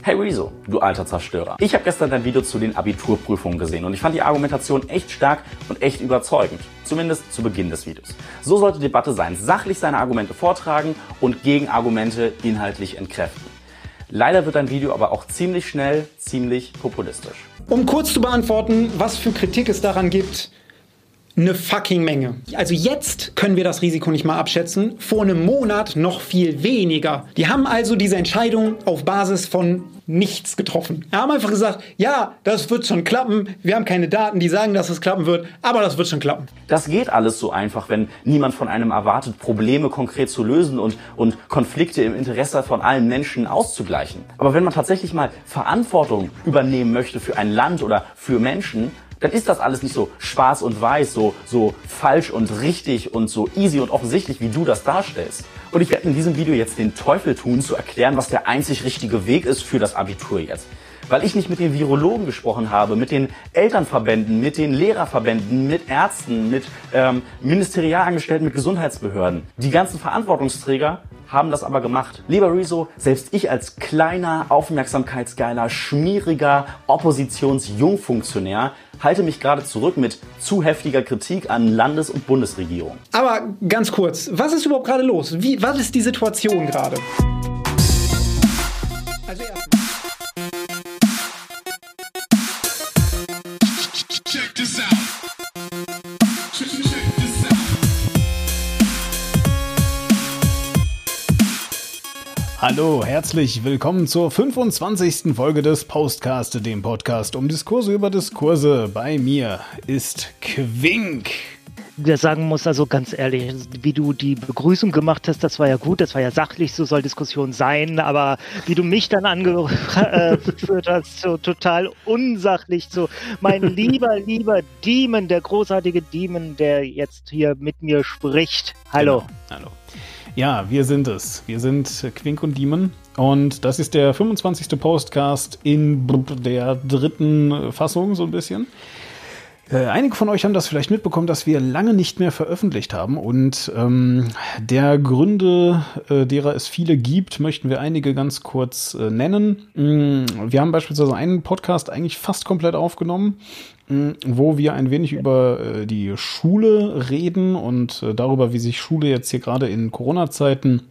Hey Rezo, du alter Zerstörer. Ich habe gestern dein Video zu den Abiturprüfungen gesehen und ich fand die Argumentation echt stark und echt überzeugend. Zumindest zu Beginn des Videos. So sollte Debatte sein. Sachlich seine Argumente vortragen und Gegenargumente inhaltlich entkräften. Leider wird dein Video aber auch ziemlich schnell ziemlich populistisch. Um kurz zu beantworten, was für Kritik es daran gibt, eine fucking Menge. Also jetzt können wir das Risiko nicht mal abschätzen, vor einem Monat noch viel weniger. Die haben also diese Entscheidung auf Basis von nichts getroffen. Die haben einfach gesagt, ja, das wird schon klappen. Wir haben keine Daten, die sagen, dass es klappen wird, aber das wird schon klappen. Das geht alles so einfach, wenn niemand von einem erwartet, Probleme konkret zu lösen und, und Konflikte im Interesse von allen Menschen auszugleichen. Aber wenn man tatsächlich mal Verantwortung übernehmen möchte für ein Land oder für Menschen, dann ist das alles nicht so schwarz und weiß, so, so falsch und richtig und so easy und offensichtlich, wie du das darstellst. Und ich werde in diesem Video jetzt den Teufel tun, zu erklären, was der einzig richtige Weg ist für das Abitur jetzt. Weil ich nicht mit den Virologen gesprochen habe, mit den Elternverbänden, mit den Lehrerverbänden, mit Ärzten, mit ähm, Ministerialangestellten, mit Gesundheitsbehörden. Die ganzen Verantwortungsträger haben das aber gemacht. Lieber Rezo, selbst ich als kleiner, aufmerksamkeitsgeiler, schmieriger Oppositionsjungfunktionär halte mich gerade zurück mit zu heftiger Kritik an Landes- und Bundesregierung. Aber ganz kurz, was ist überhaupt gerade los? Wie, was ist die Situation gerade? Also erstens. Hallo, herzlich willkommen zur 25. Folge des Postcast, dem Podcast um Diskurse über Diskurse. Bei mir ist Quink. der sagen muss, also ganz ehrlich, wie du die Begrüßung gemacht hast, das war ja gut, das war ja sachlich, so soll Diskussion sein, aber wie du mich dann angeführt hast, so total unsachlich, so mein lieber, lieber Demon, der großartige Demon, der jetzt hier mit mir spricht. Hallo. Genau. Hallo. Ja, wir sind es. Wir sind Quink und Demon. Und das ist der 25. Postcast in der dritten Fassung, so ein bisschen. Äh, einige von euch haben das vielleicht mitbekommen, dass wir lange nicht mehr veröffentlicht haben. Und ähm, der Gründe, äh, derer es viele gibt, möchten wir einige ganz kurz äh, nennen. Mm, Wir haben beispielsweise einen Podcast eigentlich fast komplett aufgenommen, mm, wo wir ein wenig über äh, die Schule reden und äh, darüber, wie sich Schule jetzt hier gerade in Corona-Zeiten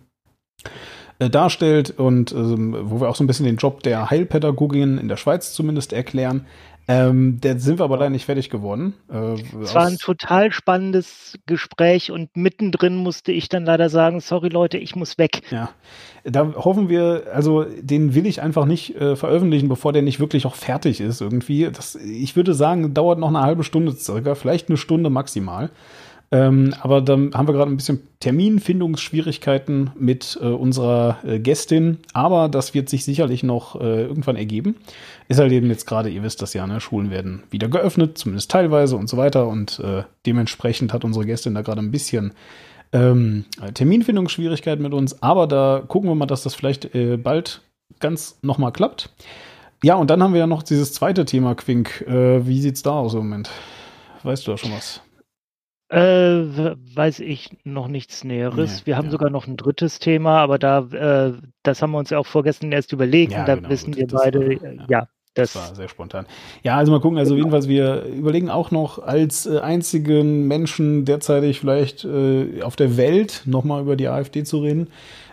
äh, darstellt und ähm, wo wir auch so ein bisschen den Job der Heilpädagogin in der Schweiz zumindest erklären. Ähm, der sind wir aber leider nicht fertig geworden. Äh, Es war ein total spannendes Gespräch und mittendrin musste ich dann leider sagen, sorry Leute, ich muss weg. Ja, da hoffen wir, also den will ich einfach nicht äh, veröffentlichen, bevor der nicht wirklich auch fertig ist irgendwie. Das, ich würde sagen, dauert noch eine halbe Stunde circa, vielleicht eine Stunde maximal. Ähm, aber dann haben wir gerade ein bisschen Terminfindungsschwierigkeiten mit äh, unserer äh, Gästin, aber das wird sich sicherlich noch äh, irgendwann ergeben. Ist halt eben jetzt gerade, ihr wisst das ja, ne? Schulen werden wieder geöffnet, zumindest teilweise und so weiter. Und äh, dementsprechend hat unsere Gästin da gerade ein bisschen ähm, Terminfindungsschwierigkeiten mit uns, aber da gucken wir mal, dass das vielleicht äh, bald ganz nochmal klappt. Ja, und dann haben wir ja noch dieses zweite Thema, Quink. Äh, wie sieht's da aus im Moment? Weißt du da schon was? Äh, weiß ich noch nichts Näheres. Nee, wir haben ja. sogar noch ein drittes Thema, aber da, äh, das haben wir uns ja auch vorgestern erst überlegt Ja, und da genau, wissen wir das beide, war- ja. ja, Das das, war sehr spontan. Ja, also mal gucken. Also jedenfalls, wir überlegen auch noch als äh, einzigen Menschen derzeitig vielleicht äh, auf der Welt nochmal über die AfD zu reden.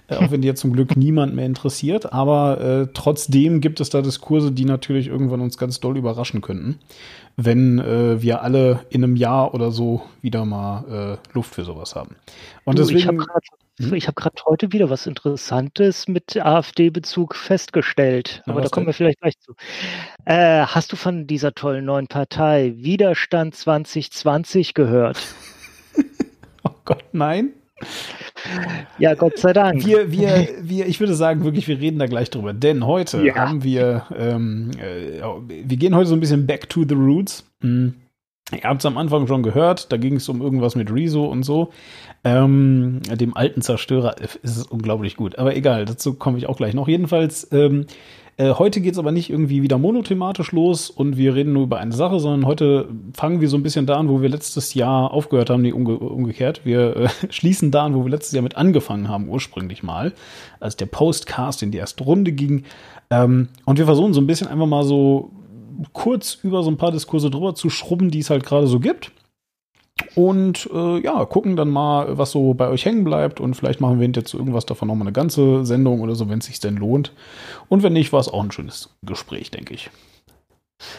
Äh, auch wenn die jetzt zum Glück niemand mehr interessiert. Aber äh, trotzdem gibt es da Diskurse, die natürlich irgendwann uns ganz doll überraschen könnten, wenn äh, wir alle in einem Jahr oder so wieder mal äh, Luft für sowas haben. Und Du, ich habe deswegen. gerade Hm? ich hab grad heute wieder was Interessantes mit AfD-Bezug festgestellt, Na, aber da kommen denn? wir vielleicht gleich zu. Äh, hast du von dieser tollen neuen Partei Widerstand 2020 gehört? Oh Gott, nein. Ja, Gott sei Dank. Wir, wir, wir, ich würde sagen, wirklich, wir reden da gleich drüber. Denn heute Ja. haben wir, ähm, äh, wir gehen heute so ein bisschen back to the roots. Hm. Ihr habt es am Anfang schon gehört, da ging es um irgendwas mit Rezo und so. Ähm, dem alten Zerstörer ist es unglaublich gut. Aber egal, dazu komme ich auch gleich noch. Jedenfalls, ähm, Äh, heute geht's aber nicht irgendwie wieder monothematisch los und wir reden nur über eine Sache, sondern heute fangen wir so ein bisschen da an, wo wir letztes Jahr aufgehört haben, nee, umge umgekehrt. Wir äh, schließen da an, wo wir letztes Jahr mit angefangen haben, ursprünglich mal, als der Postcast in die erste Runde ging. Ähm, und wir versuchen so ein bisschen einfach mal so kurz über so ein paar Diskurse drüber zu schrubben, die es halt gerade so gibt. Und äh, ja, gucken dann mal, was so bei euch hängen bleibt. Und vielleicht machen wir jetzt irgendwas davon nochmal eine ganze Sendung oder so, wenn es sich denn lohnt. Und wenn nicht, war es auch ein schönes Gespräch, denke ich.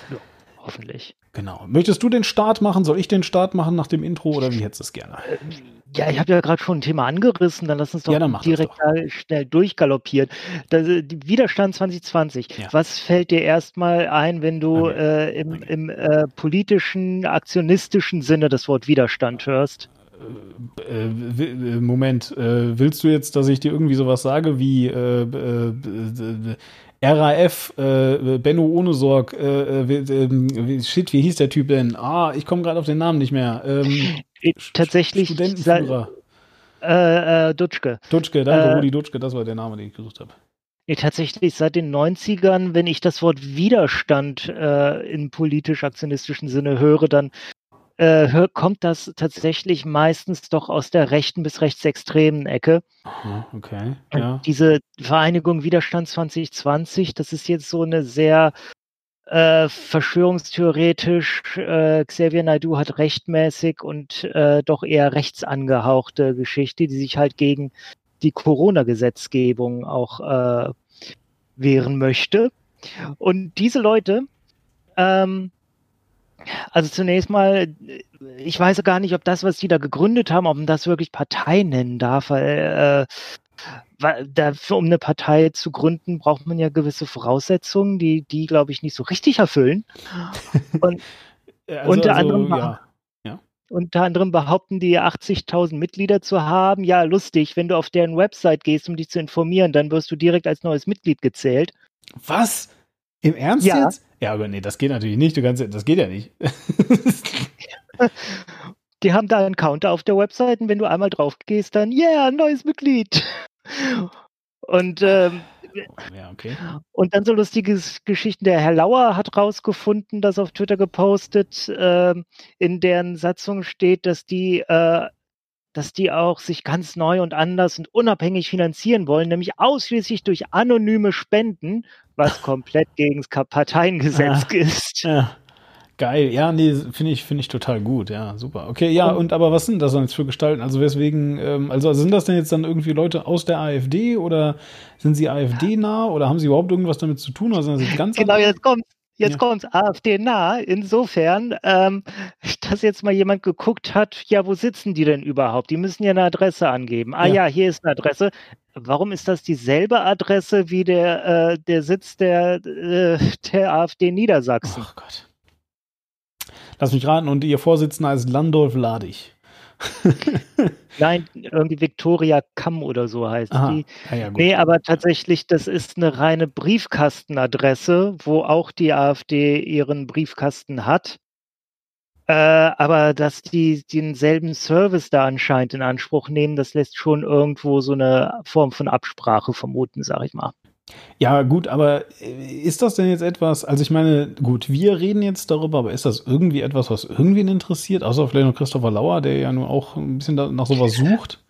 Ja, hoffentlich. Genau. Möchtest du den Start machen? Soll ich den Start machen nach dem Intro oder wie hättest du es gerne? Ja, ich habe ja gerade schon ein Thema angerissen, dann lass uns doch Ja, direkt doch. da schnell durchgaloppieren. Das, äh, Widerstand 2020. Ja. Was fällt dir erstmal ein, wenn du Okay. äh, im, im äh, politischen, aktionistischen Sinne das Wort Widerstand hörst? Äh, äh, Moment, willst du jetzt, dass ich dir irgendwie sowas sage wie äh, RAF, äh, Benno ohne Sorg, äh, äh, wie- ähm, shit, wie hieß der Typ denn? Ah, ich komme gerade auf den Namen nicht mehr. Ähm, Äh, Tatsächlich Studentenführer. Äh, äh, Dutschke. Dutschke, danke, Äh, Rudi Dutschke, das war der Name, den ich gesucht habe. Nee, tatsächlich seit den 90ern, wenn ich das Wort Widerstand äh, im politisch-aktionistischen Sinne höre, dann äh, kommt das tatsächlich meistens doch aus der rechten bis rechtsextremen Ecke. Okay, ja. Diese Vereinigung Widerstand 2020, das ist jetzt so eine sehr äh, verschwörungstheoretisch, äh, Xavier Naidoo hat rechtmäßig und äh, doch eher rechts angehauchte Geschichte, die sich halt gegen die Corona-Gesetzgebung auch äh, wehren möchte. Und diese Leute, ähm, also zunächst mal, ich weiß gar nicht, ob das, was die da gegründet haben, ob man das wirklich Partei nennen darf, weil, äh, weil dafür, um eine Partei zu gründen, braucht man ja gewisse Voraussetzungen, die die, glaube ich, nicht so richtig erfüllen. Und Äh, unter anderem ja. unter anderem behaupten die 80.000 Mitglieder zu haben. Ja, lustig, wenn du auf deren Website gehst, um dich zu informieren, dann wirst du direkt als neues Mitglied gezählt. Was? Im Ernst Ja. jetzt? Ja, aber nee, das geht natürlich nicht. Du kannst, das geht ja nicht. Die haben da einen Counter auf der Website und wenn du einmal drauf gehst, dann, yeah, neues Mitglied. Und, ähm, ja, okay. und dann so lustige Geschichten. Der Herr Lauer hat rausgefunden, das auf Twitter gepostet, ähm, in deren Satzung steht, dass die, äh, dass die auch sich ganz neu und anders und unabhängig finanzieren wollen, nämlich ausschließlich durch anonyme Spenden, was komplett gegen das Parteiengesetz Ah. ist. Ja. Geil, ja, nee, finde ich, finde ich total gut, ja, super. Okay, ja, und aber was sind das dann jetzt für Gestalten? Also weswegen, ähm, also sind das denn jetzt dann irgendwie Leute aus der AfD oder sind sie AfD-nah oder haben sie überhaupt irgendwas damit zu tun oder sind das jetzt ganz Genau, jetzt kommt Jetzt Ja. kommt's AfD nah, insofern, ähm, dass jetzt mal jemand geguckt hat, ja, wo sitzen die denn überhaupt? Die müssen ja eine Adresse angeben. Ah Ja. ja, hier ist eine Adresse. Warum ist das dieselbe Adresse wie der, äh, der Sitz der, äh, der AfD Niedersachsen? Ach Gott. Lass mich raten, und ihr Vorsitzender ist Landolf Ladig. Nein, irgendwie Viktoria Kamm oder so heißt Aha. die. Ja, ja. Nee, aber tatsächlich, das ist eine reine Briefkastenadresse, wo auch die AfD ihren Briefkasten hat. Äh, aber dass die denselben Service da anscheinend in Anspruch nehmen, das lässt schon irgendwo so eine Form von Absprache vermuten, sag ich mal. Ja, gut, aber äh, ist das denn jetzt etwas, also ich meine, gut, wir reden jetzt darüber, aber ist das irgendwie etwas, was irgendwen interessiert? Außer vielleicht noch Christopher Lauer, der ja nur auch ein bisschen nach sowas sucht.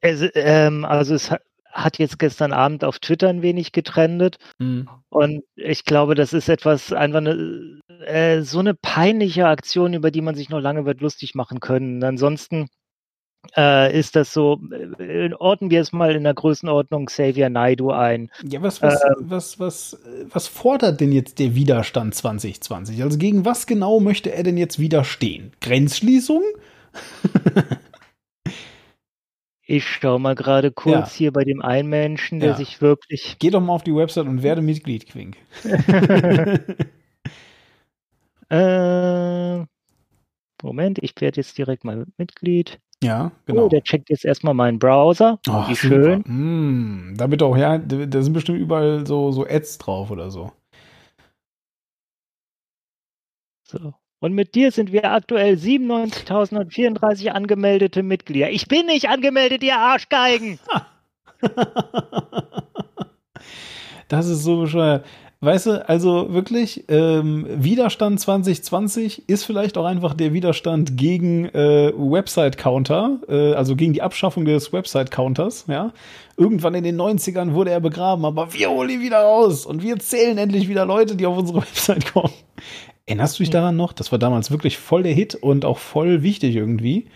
Es, ähm, also es hat, jetzt gestern Abend auf Twitter ein wenig getrendet. Hm. Und ich glaube, das ist etwas, einfach eine, äh, so eine peinliche Aktion, über die man sich noch lange wird lustig machen können. Ansonsten äh, ist das so, äh, ordnen wir es mal in der Größenordnung Xavier Naidu ein. Ja, was, was, Ähm. was, was, äh, was fordert denn jetzt der Widerstand 2020? Also gegen was genau möchte er denn jetzt widerstehen? Grenzschließung? Ich schaue mal gerade kurz Ja. hier bei dem einen Menschen, der Ja. sich wirklich. Geh doch mal auf die Website und werde Mitglied, Quink. Äh, Moment, ich werde jetzt direkt mal Mitglied. Ja, genau. Oh, der checkt jetzt erstmal meinen Browser. Oh, Wie schön. Mm, da bitte auch, ja, da da sind bestimmt überall so, so Ads drauf oder so. So. Und mit dir sind wir aktuell 97.034 angemeldete Mitglieder. Ich bin nicht angemeldet, ihr Arschgeigen! Das ist so bescheuert. Weißt du, also wirklich, ähm, Widerstand 2020 ist vielleicht auch einfach der Widerstand gegen äh, Website-Counter, äh, also gegen die Abschaffung des Website-Counters, ja. Irgendwann in den 90ern wurde er begraben, aber wir holen ihn wieder raus und wir zählen endlich wieder Leute, die auf unsere Website kommen. Erinnerst du dich daran noch? Das war damals wirklich voll der Hit und auch voll wichtig irgendwie.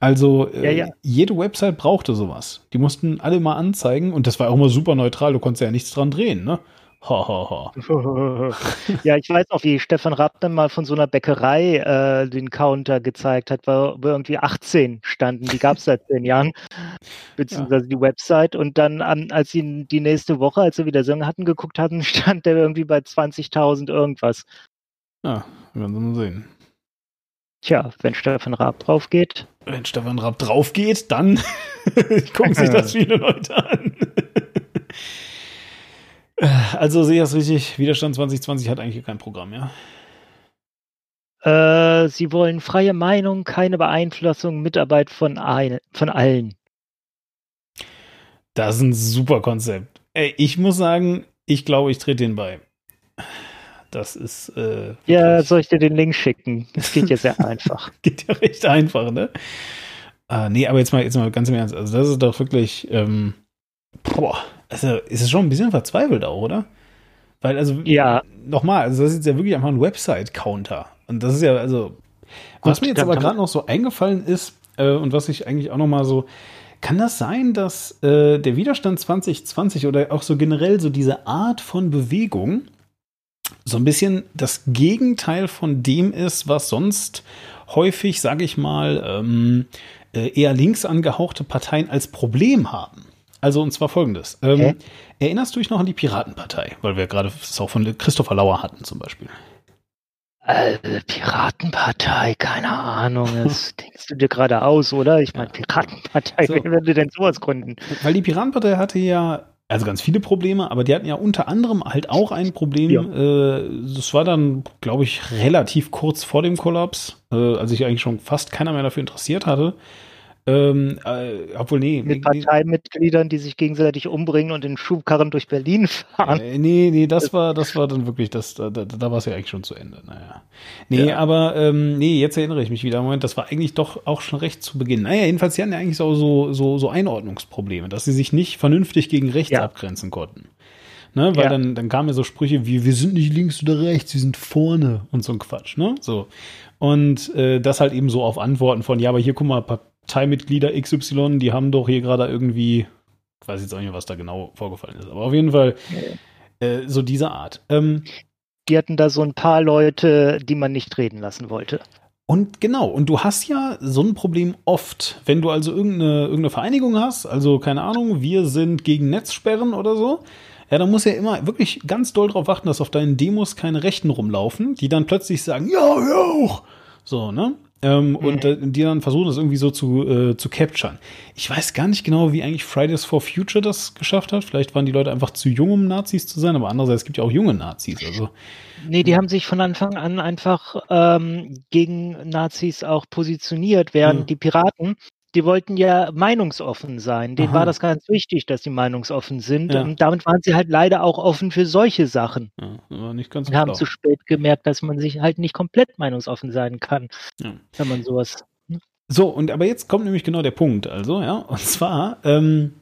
Also äh, Ja, ja. jede Website brauchte sowas. Die mussten alle mal anzeigen und das war auch immer super neutral. Du konntest ja nichts dran drehen, ne? Ha, ha, ha. ja, ich weiß noch, wie Stefan Rapp dann mal von so einer Bäckerei äh, den Counter gezeigt hat, wo, irgendwie 18 standen. Die gab es seit zehn Jahren, beziehungsweise die Website. Und dann, an, als sie die nächste Woche, als sie wieder Song hatten, geguckt hatten, stand der irgendwie bei 20.000 irgendwas. Ja, werden wir mal sehen. Tja, wenn Stefan Raab drauf geht. Wenn Stefan Rapp drauf geht, dann gucken sich das viele Leute an. Also sehe ich das richtig, Widerstand 2020 hat eigentlich kein Programm, ja? Äh, sie wollen freie Meinung, keine Beeinflussung, Mitarbeit von, ein, von allen. Das ist ein super Konzept. Ey, ich muss sagen, ich glaube, ich trete den bei. Das ist. Äh, Ja, soll ich dir den Link schicken? Das geht ja sehr einfach. geht ja recht einfach, ne? Ah, nee, aber jetzt mal, jetzt mal ganz im Ernst. Also, das ist doch wirklich. Ähm, boah, also ist es schon ein bisschen verzweifelt auch, oder? Weil, also, Ja. nochmal, also das ist jetzt ja wirklich einfach ein Website-Counter. Und das ist ja, also, was Gut, mir jetzt aber gerade noch so eingefallen ist, äh, und was ich eigentlich auch noch mal so, kann das sein, dass äh, der Widerstand 2020 oder auch so generell so diese Art von Bewegung so ein bisschen das Gegenteil von dem ist, was sonst häufig, sage ich mal, ähm, äh, eher links angehauchte Parteien als Problem haben. Also und zwar folgendes. Ähm, Okay. Erinnerst du dich noch an die Piratenpartei? Weil wir gerade das auch von Christopher Lauer hatten zum Beispiel. Äh, Piratenpartei, keine Ahnung. Das denkst du dir gerade aus, oder? Ich meine, Piratenpartei, So. wer würde denn sowas gründen? Weil die Piratenpartei hatte ja, also ganz viele Probleme, aber die hatten ja unter anderem halt auch ein Problem. Ja. Äh, das war dann, glaube ich, relativ kurz vor dem Kollaps, äh, als sich eigentlich schon fast keiner mehr dafür interessiert hatte. Ähm, äh, obwohl, nee. Mit Parteimitgliedern, die sich gegenseitig umbringen und in Schubkarren durch Berlin fahren. Äh, nee, nee, das war, das war dann wirklich, das, da, da, da war es ja eigentlich schon zu Ende. Naja. Nee, Ja. aber ähm, nee, jetzt erinnere ich mich wieder. Moment, das war eigentlich doch auch schon recht zu Beginn. Naja, jedenfalls, sie hatten ja eigentlich so, so, so, so Einordnungsprobleme, dass sie sich nicht vernünftig gegen rechts Ja. abgrenzen konnten. Ne, weil Ja. dann, dann kamen ja so Sprüche wie, wir sind nicht links oder rechts, wir sind vorne und so ein Quatsch, ne? So. Und äh, das halt eben so auf Antworten von, ja, aber hier guck mal, Parteimitglieder XY, die haben doch hier gerade irgendwie, ich weiß jetzt auch nicht, was da genau vorgefallen ist, aber auf jeden Fall äh, so diese Art. Ähm, Die hatten da so ein paar Leute, die man nicht reden lassen wollte. Und genau, und du hast ja so ein Problem oft, wenn du also irgendeine, irgendeine Vereinigung hast, also keine Ahnung, wir sind gegen Netzsperren oder so, ja, dann musst du ja immer wirklich ganz doll drauf achten, dass auf deinen Demos keine Rechten rumlaufen, die dann plötzlich sagen, ja, ja auch. So, ne? Ähm, Und äh, die dann versuchen, das irgendwie so zu, äh, zu capturen. Ich weiß gar nicht genau, wie eigentlich Fridays for Future das geschafft hat. Vielleicht waren die Leute einfach zu jung, um Nazis zu sein, aber andererseits es gibt ja auch junge Nazis. Also, Nee, die haben sich von Anfang an einfach ähm, gegen Nazis auch positioniert, während Ja. die Piraten, die wollten ja meinungsoffen sein. Denen Aha. war das ganz wichtig, dass sie meinungsoffen sind. Ja. Und damit waren sie halt leider auch offen für solche Sachen. ja, nicht ganz Und haben zu spät gemerkt, dass man sich halt nicht komplett meinungsoffen sein kann, Ja. wenn man sowas. So, und aber jetzt kommt nämlich genau der Punkt, also, ja, und zwar, ähm,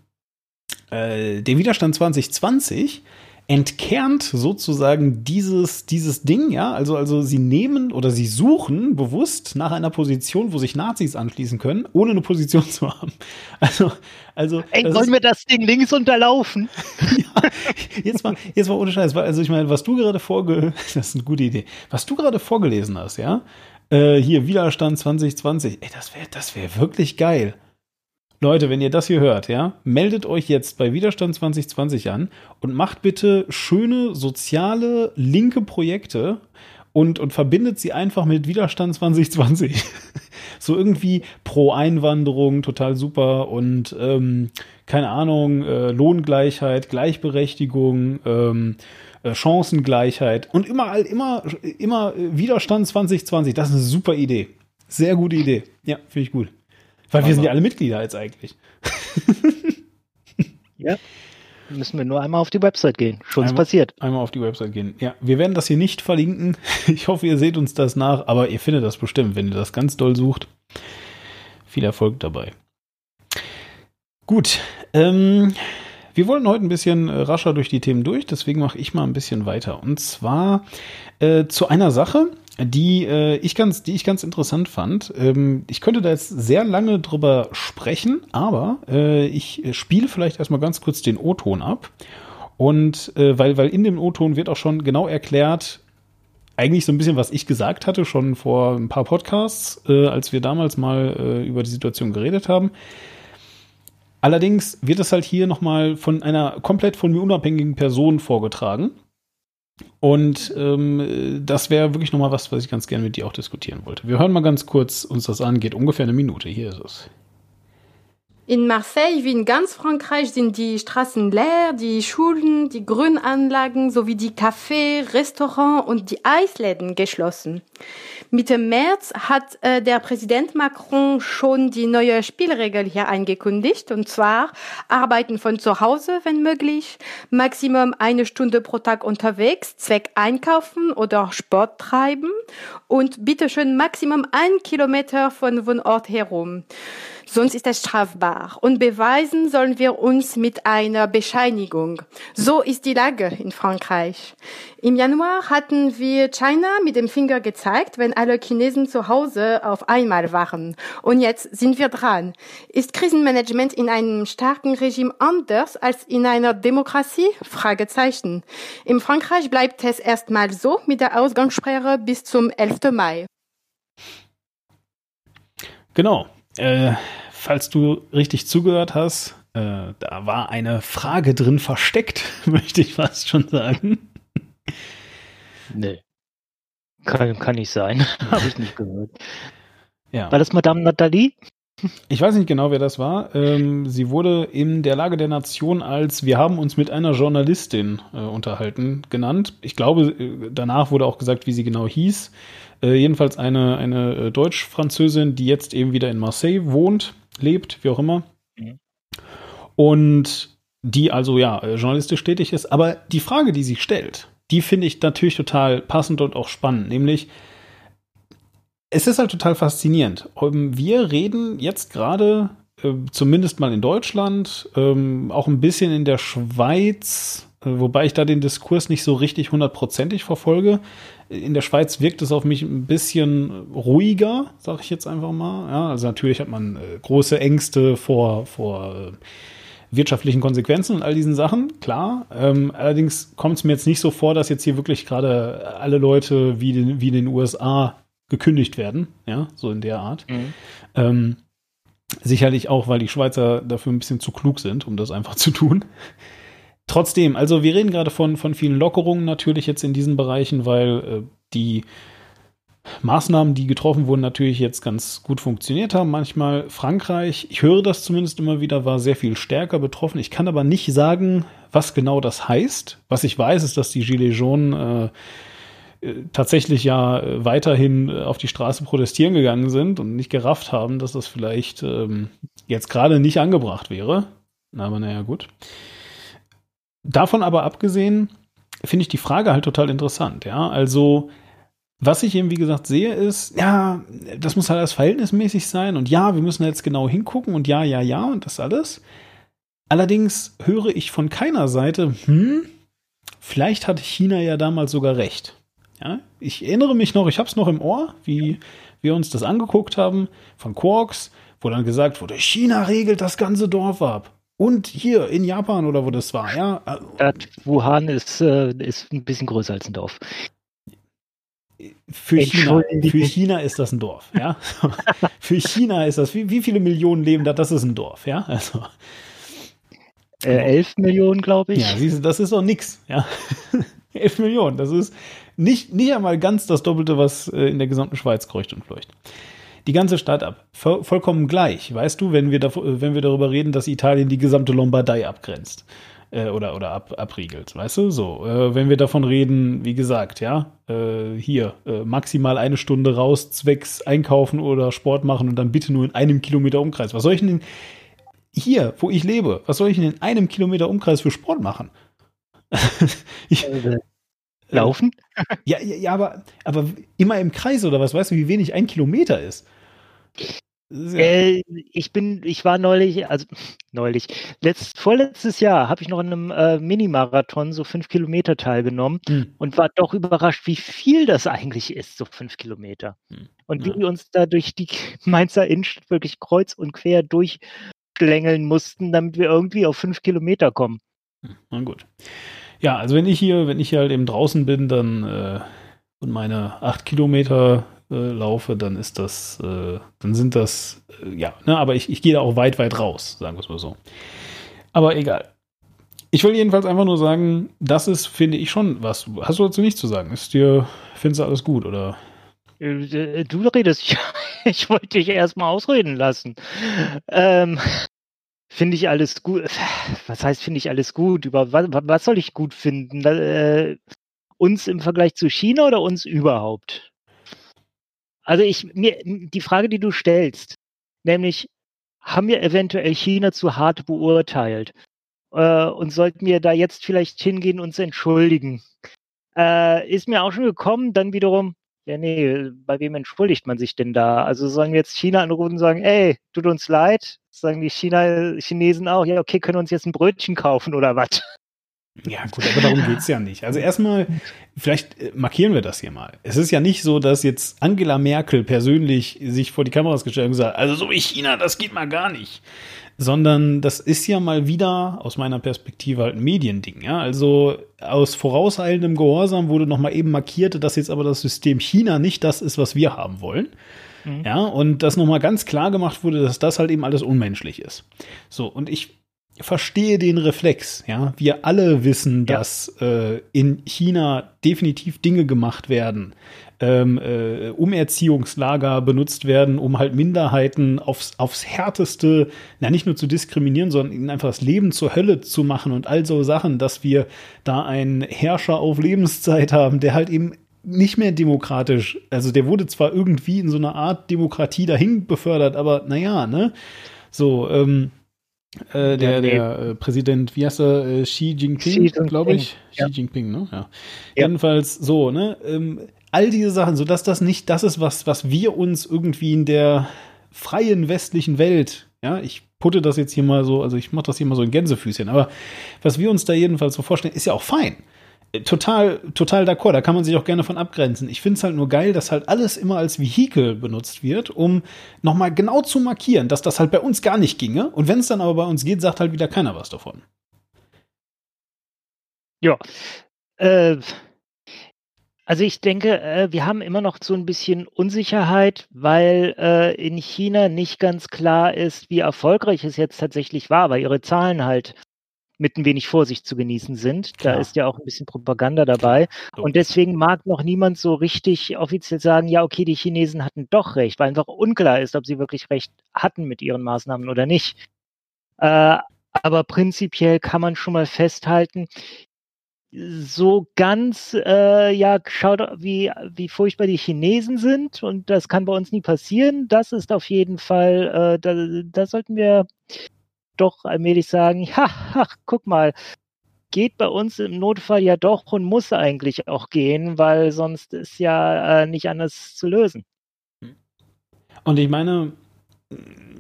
äh, der Widerstand 2020 entkernt sozusagen dieses, dieses Ding, ja, also, also sie nehmen oder sie suchen bewusst nach einer Position, wo sich Nazis anschließen können, ohne eine Position zu haben. Also, also. Ey, ist- wir das Ding links unterlaufen? jetzt mal, jetzt mal ohne Scheiß, also ich meine, was du gerade vorge, das ist eine gute Idee, was du gerade vorgelesen hast, ja, äh, hier Widerstand 2020, ey, das wäre, das wäre wirklich geil. Leute, wenn ihr das hier hört, ja, meldet euch jetzt bei Widerstand 2020 an und macht bitte schöne soziale linke Projekte und, und verbindet sie einfach mit Widerstand 2020. so irgendwie pro Einwanderung, total super und ähm, keine Ahnung, äh, Lohngleichheit, Gleichberechtigung, ähm, äh, Chancengleichheit und immer, immer, immer Widerstand 2020. Das ist eine super Idee. Sehr gute Idee. Ja, finde ich gut. Weil wir sind ja alle Mitglieder jetzt eigentlich. Ja. Müssen wir nur einmal auf die Website gehen. Schon ist Einmal- passiert. Einmal auf die Website gehen. Ja, wir werden das hier nicht verlinken. Ich hoffe, ihr seht uns das nach, aber ihr findet das bestimmt, wenn ihr das ganz doll sucht. Viel Erfolg dabei. Gut, ähm, wir wollen heute ein bisschen äh, rascher durch die Themen durch, deswegen mache ich mal ein bisschen weiter. Und zwar äh, zu einer Sache, die, äh, ich ganz, die ich ganz interessant fand. Ähm, ich könnte da jetzt sehr lange drüber sprechen, aber äh, ich spiele vielleicht erstmal ganz kurz den O-Ton ab. Und äh, weil, weil in dem O-Ton wird auch schon genau erklärt, eigentlich so ein bisschen, was ich gesagt hatte, schon vor ein paar Podcasts, äh, als wir damals mal äh, über die Situation geredet haben. Allerdings wird es halt hier nochmal von einer komplett von mir unabhängigen Person vorgetragen. Und ähm, äh, das wäre wirklich nochmal was, was ich ganz gerne mit dir auch diskutieren wollte. Wir hören mal ganz kurz uns das an, geht ungefähr eine Minute. Hier ist es. In Marseille wie in ganz Frankreich sind die Straßen leer, die Schulen, die Grünanlagen sowie die Cafés, Restaurants und die Eisläden geschlossen. Mitte März hat äh, der Präsident Macron schon die neue Spielregel hier angekündigt, und zwar Arbeiten von zu Hause, wenn möglich, Maximum eine Stunde pro Tag unterwegs, Zweck Einkaufen oder Sport treiben und bitteschön Maximum ein Kilometer von Wohnort herum. Sonst ist es strafbar. Und beweisen sollen wir uns mit einer Bescheinigung. So ist die Lage in Frankreich. Im Januar hatten wir China mit dem Finger gezeigt, wenn alle Chinesen zu Hause auf einmal waren. Und jetzt sind wir dran. Ist Krisenmanagement in einem starken Regime anders als in einer Demokratie? Fragezeichen. In Frankreich bleibt es erstmal so mit der Ausgangssperre bis zum 11. Mai. Genau. Äh, falls du richtig zugehört hast, äh, da war eine Frage drin versteckt, möchte ich fast schon sagen. Nee. Kann, kann nicht sein. Habe ich nicht gehört. Ja. War das Madame Nathalie? Ich weiß nicht genau, wer das war. Ähm, sie wurde in der Lage der Nation als Wir haben uns mit einer Journalistin äh, unterhalten genannt. Ich glaube, äh, danach wurde auch gesagt, wie sie genau hieß. Äh, jedenfalls eine, eine äh, Deutsch-Französin, die jetzt eben wieder in Marseille wohnt, lebt, wie auch immer. Mhm. Und die also ja äh, journalistisch tätig ist. Aber die Frage, die sie stellt, die finde ich natürlich total passend und auch spannend. Nämlich, es ist halt total faszinierend. Ähm, Wir reden jetzt gerade, zumindest mal in Deutschland, ähm, auch ein bisschen in der Schweiz, wobei ich da den Diskurs nicht so richtig hundertprozentig verfolge. In der Schweiz wirkt es auf mich ein bisschen ruhiger, sage ich jetzt einfach mal. Ja, also natürlich hat man äh, große Ängste vor, vor äh, wirtschaftlichen Konsequenzen und all diesen Sachen, klar. Ähm, allerdings kommt es mir jetzt nicht so vor, dass jetzt hier wirklich gerade alle Leute wie, den, wie in den USA gekündigt werden, ja, so in der Art. Ähm, sicherlich auch, weil die Schweizer dafür ein bisschen zu klug sind, um das einfach zu tun. Trotzdem, also wir reden gerade von, von vielen Lockerungen natürlich jetzt in diesen Bereichen, weil äh, die Maßnahmen, die getroffen wurden, natürlich jetzt ganz gut funktioniert haben. Manchmal Frankreich, ich höre das zumindest immer wieder, war sehr viel stärker betroffen. Ich kann aber nicht sagen, was genau das heißt. Was ich weiß, ist, dass die Gilets jaunes äh, äh, tatsächlich ja äh, weiterhin äh, auf die Straße protestieren gegangen sind und nicht gerafft haben, dass das vielleicht ähm, jetzt gerade nicht angebracht wäre. Aber naja, gut. Davon aber abgesehen, finde ich die Frage halt total interessant, ja. Also, was ich eben, wie gesagt, sehe, ist, ja, das muss halt alles verhältnismäßig sein und ja, wir müssen jetzt genau hingucken und ja, ja, ja und das alles. Allerdings höre ich von keiner Seite, hm, vielleicht hat China ja damals sogar recht. Ja, ich erinnere mich noch, ich habe es noch im Ohr, wie wir uns das angeguckt haben von Quarks, wo dann gesagt wurde, China regelt das ganze Dorf ab. Und hier in Japan oder wo das war, ja. Stadt Wuhan ist, äh, ist ein bisschen größer als ein Dorf. Für China, für China ist das ein Dorf, ja. für China ist das, wie, wie viele Millionen leben da? Das ist ein Dorf, ja. Also, Äh, 11 Millionen, glaube ich. ja, siehst du, das ist doch nix, ja. 11 Millionen, das ist nicht, nicht einmal ganz das Doppelte, was äh, in der gesamten Schweiz kreucht und fleucht. Die ganze Stadt ab. Voll, vollkommen gleich. Weißt du, wenn wir, da, wenn wir darüber reden, dass Italien die gesamte Lombardei abgrenzt. Äh, oder oder ab, abriegelt. Weißt du, so. Äh, wenn wir davon reden, wie gesagt, ja, äh, hier, äh, maximal eine Stunde raus, zwecks einkaufen oder Sport machen und dann bitte nur in einem Kilometer Umkreis. Was soll ich denn? hier, wo ich lebe, was soll ich denn in einem Kilometer Umkreis für Sport machen? ich, Äh, Laufen? ja, ja, ja, aber, aber immer im Kreis oder was? Weißt du, wie wenig ein Kilometer ist? Ja- Äh, ich bin, ich war neulich, also neulich, letzt, vorletztes Jahr habe ich noch in einem äh, Minimarathon so fünf Kilometer teilgenommen Hm. und war doch überrascht, wie viel das eigentlich ist, so fünf Kilometer. Hm. Und wie Ja. wir uns da durch die Mainzer Innenstadt wirklich kreuz und quer durchschlängeln mussten, damit wir irgendwie auf fünf Kilometer kommen. Na gut. Ja, also wenn ich hier, wenn ich hier halt eben draußen bin, dann äh, und meine acht Kilometer äh, laufe, dann ist das, äh, dann sind das, äh, ja, ne, aber ich, ich gehe da auch weit, weit raus, sagen wir es mal so. Aber egal. Ich will jedenfalls einfach nur sagen, das ist, finde ich schon was. Hast du dazu nichts zu sagen? Ist dir, findest du alles gut oder? Äh, Du redest, ich, ich wollte dich erstmal ausreden lassen. Ähm, finde ich alles gut. Was heißt, finde ich alles gut? Über was, was soll ich gut finden? Äh, uns im Vergleich zu China oder uns überhaupt? Also ich, mir, die Frage, die du stellst, nämlich, haben wir eventuell China zu hart beurteilt? Äh, und sollten wir da jetzt vielleicht hingehen und uns entschuldigen? Äh, ist mir auch schon gekommen, dann wiederum, ja, nee, bei wem entschuldigt man sich denn da? Also sollen wir jetzt China anrufen und sagen, ey, tut uns leid? Sagen die China, Chinesen auch, ja, okay, können wir uns jetzt ein Brötchen kaufen oder was? Ja, gut, aber darum geht's ja nicht. Also erstmal, vielleicht äh, markieren wir das hier mal. Es ist ja nicht so, dass jetzt Angela Merkel persönlich sich vor die Kameras gestellt und gesagt, also so wie China, das geht mal gar nicht. Sondern das ist ja mal wieder aus meiner Perspektive halt ein Mediending. Ja? Also aus vorauseilendem Gehorsam wurde noch mal eben markiert, dass jetzt aber das System China nicht das ist, was wir haben wollen. Ja, und dass noch mal ganz klar gemacht wurde, dass das halt eben alles unmenschlich ist. So, und ich verstehe den Reflex. Ja, wir alle wissen, Ja. dass äh, in China definitiv Dinge gemacht werden, ähm, äh, Umerziehungslager benutzt werden, um halt Minderheiten aufs, aufs härteste, na nicht nur zu diskriminieren, sondern ihnen einfach das Leben zur Hölle zu machen und all so Sachen, dass wir da einen Herrscher auf Lebenszeit haben, der halt eben nicht mehr demokratisch, also der wurde zwar irgendwie in so einer Art Demokratie dahin befördert, aber naja, ne? So, ähm, äh, der, der äh, Präsident, wie heißt er, äh, Xi Jinping, glaube ich. ja. Xi Jinping, ne? Ja. Ja. Jedenfalls so, ne? Ähm, all diese Sachen, so dass das nicht das ist, was, was wir uns irgendwie in der freien westlichen Welt, ja, ich putte das jetzt hier mal so, also ich mache das hier mal so in Gänsefüßchen, aber was wir uns da jedenfalls so vorstellen, ist ja auch fein. Total, total d'accord, da kann man sich auch gerne von abgrenzen. Ich finde es halt nur geil, dass halt alles immer als Vehikel benutzt wird, um nochmal genau zu markieren, dass das halt bei uns gar nicht ginge. Und wenn es dann aber bei uns geht, sagt halt wieder keiner was davon. Ja. Äh, also ich denke, äh, wir haben immer noch so ein bisschen Unsicherheit, weil äh, in China nicht ganz klar ist, wie erfolgreich es jetzt tatsächlich war, weil ihre Zahlen halt mit ein wenig Vorsicht zu genießen sind. Da Klar. ist ja auch ein bisschen Propaganda dabei. So. Und deswegen mag noch niemand so richtig offiziell sagen, ja, okay, die Chinesen hatten doch recht, weil einfach unklar ist, ob sie wirklich recht hatten mit ihren Maßnahmen oder nicht. Äh, aber prinzipiell kann man schon mal festhalten, so ganz, äh, ja, schaut, wie, wie furchtbar die Chinesen sind und das kann bei uns nie passieren. Das ist auf jeden Fall, äh, da, da sollten wir doch allmählich sagen, ja, ach, guck mal, geht bei uns im Notfall ja doch und muss eigentlich auch gehen, weil sonst ist ja äh, nicht anders zu lösen. Und ich meine,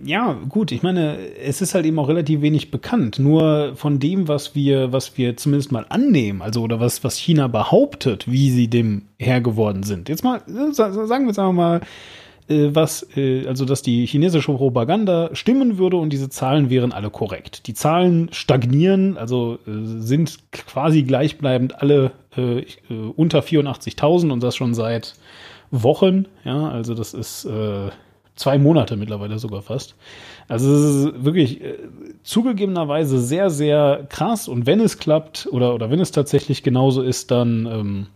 ja, gut, ich meine, es ist halt eben auch relativ wenig bekannt. Nur von dem, was wir, was wir zumindest mal annehmen, also oder was, was China behauptet, wie sie dem Herr geworden sind. Jetzt mal, sa- sa- sagen wir jetzt einfach mal, äh, was, äh, also dass die chinesische Propaganda stimmen würde und diese Zahlen wären alle korrekt. Die Zahlen stagnieren, also äh, sind quasi gleichbleibend alle äh, äh, unter 84.000 und das schon seit Wochen. Ja, also das ist äh, zwei Monate mittlerweile sogar fast. Also es ist wirklich äh, zugegebenerweise sehr, sehr krass. Und wenn es klappt oder, oder wenn es tatsächlich genauso ist, dann ähm,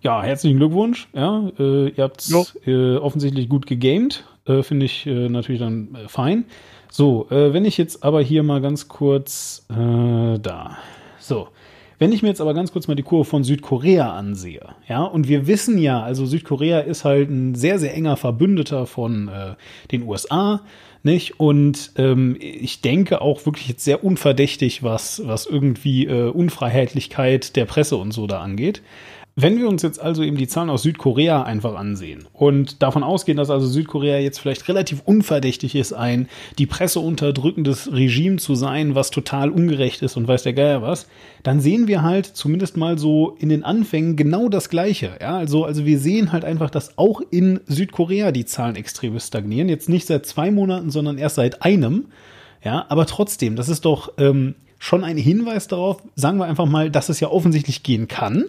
ja, herzlichen Glückwunsch. Ja, äh, ihr habt äh, offensichtlich gut gegamed. Äh, Finde ich äh, natürlich dann äh, fein. So, äh, wenn ich jetzt aber hier mal ganz kurz da. So. Wenn ich mir jetzt aber ganz kurz mal die Kurve von Südkorea ansehe, ja, und wir wissen ja, also Südkorea ist halt ein sehr, sehr enger Verbündeter von den USA, nicht? Und ähm, ich denke auch wirklich jetzt sehr unverdächtig, was, was irgendwie Unfreiheitlichkeit der Presse und so da angeht. Wenn wir uns jetzt also eben die Zahlen aus Südkorea einfach ansehen und davon ausgehen, dass also Südkorea jetzt vielleicht relativ unverdächtig ist, ein die Presse unterdrückendes Regime zu sein, was total ungerecht ist und weiß der Geier was, dann sehen wir halt zumindest mal so in den Anfängen genau das Gleiche. Ja, also, also wir sehen halt einfach, dass auch in Südkorea die Zahlen extrem stagnieren. Jetzt nicht seit zwei Monaten, sondern erst seit einem. Ja, aber trotzdem, das ist doch ähm, schon ein Hinweis darauf, sagen wir einfach mal, dass es ja offensichtlich gehen kann.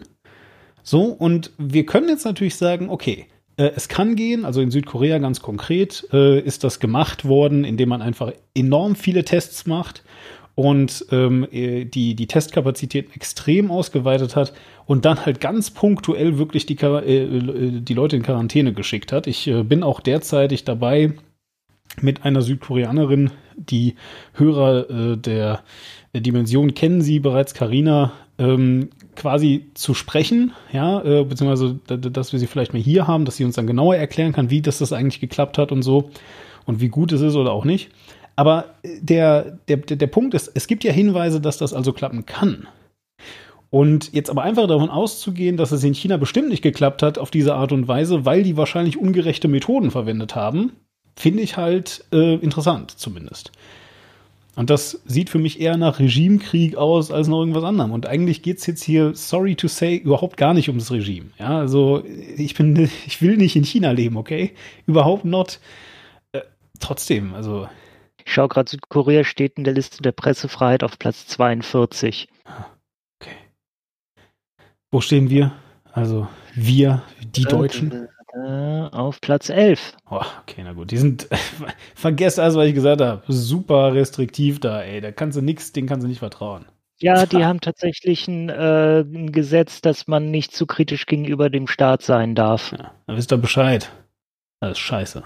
So, und wir können jetzt natürlich sagen, okay, äh, es kann gehen, also in Südkorea ganz konkret äh, ist das gemacht worden, indem man einfach enorm viele Tests macht und ähm, äh, die, die Testkapazitäten extrem ausgeweitet hat und dann halt ganz punktuell wirklich die, äh, äh, die Leute in Quarantäne geschickt hat. Ich äh, bin auch derzeitig dabei mit einer Südkoreanerin, die Hörer äh, der Dimension kennen sie bereits, Karina, ähm, quasi zu sprechen, ja, äh, beziehungsweise, dass wir sie vielleicht mal hier haben, dass sie uns dann genauer erklären kann, wie das, das eigentlich geklappt hat und so und wie gut es ist oder auch nicht. Aber äh, der, der, der der Punkt ist, es gibt ja Hinweise, dass das also klappen kann. Und jetzt aber einfach davon auszugehen, dass es in China bestimmt nicht geklappt hat auf diese Art und Weise, weil die wahrscheinlich ungerechte Methoden verwendet haben, finde ich halt äh, interessant zumindest. Und das sieht für mich eher nach Regimekrieg aus als nach irgendwas anderem. Und eigentlich geht's jetzt hier, sorry to say, überhaupt gar nicht ums Regime. Ja, also ich bin, ich will nicht in China leben, okay? Überhaupt not. Äh, trotzdem, also Ich schaue gerade, Südkorea steht in der Liste der Pressefreiheit auf Platz 42. Okay. Wo stehen wir? Also wir, die Deutschen. Äh, auf Platz 11. Oh, okay, na gut. Die sind, vergesst alles, was ich gesagt habe. Super restriktiv da, ey. Da kannst du nix, denen kannst du nicht vertrauen. Ja, die haben tatsächlich ein, äh, ein Gesetz, dass man nicht zu kritisch gegenüber dem Staat sein darf. Ja, dann wisst ihr Bescheid. Das ist scheiße.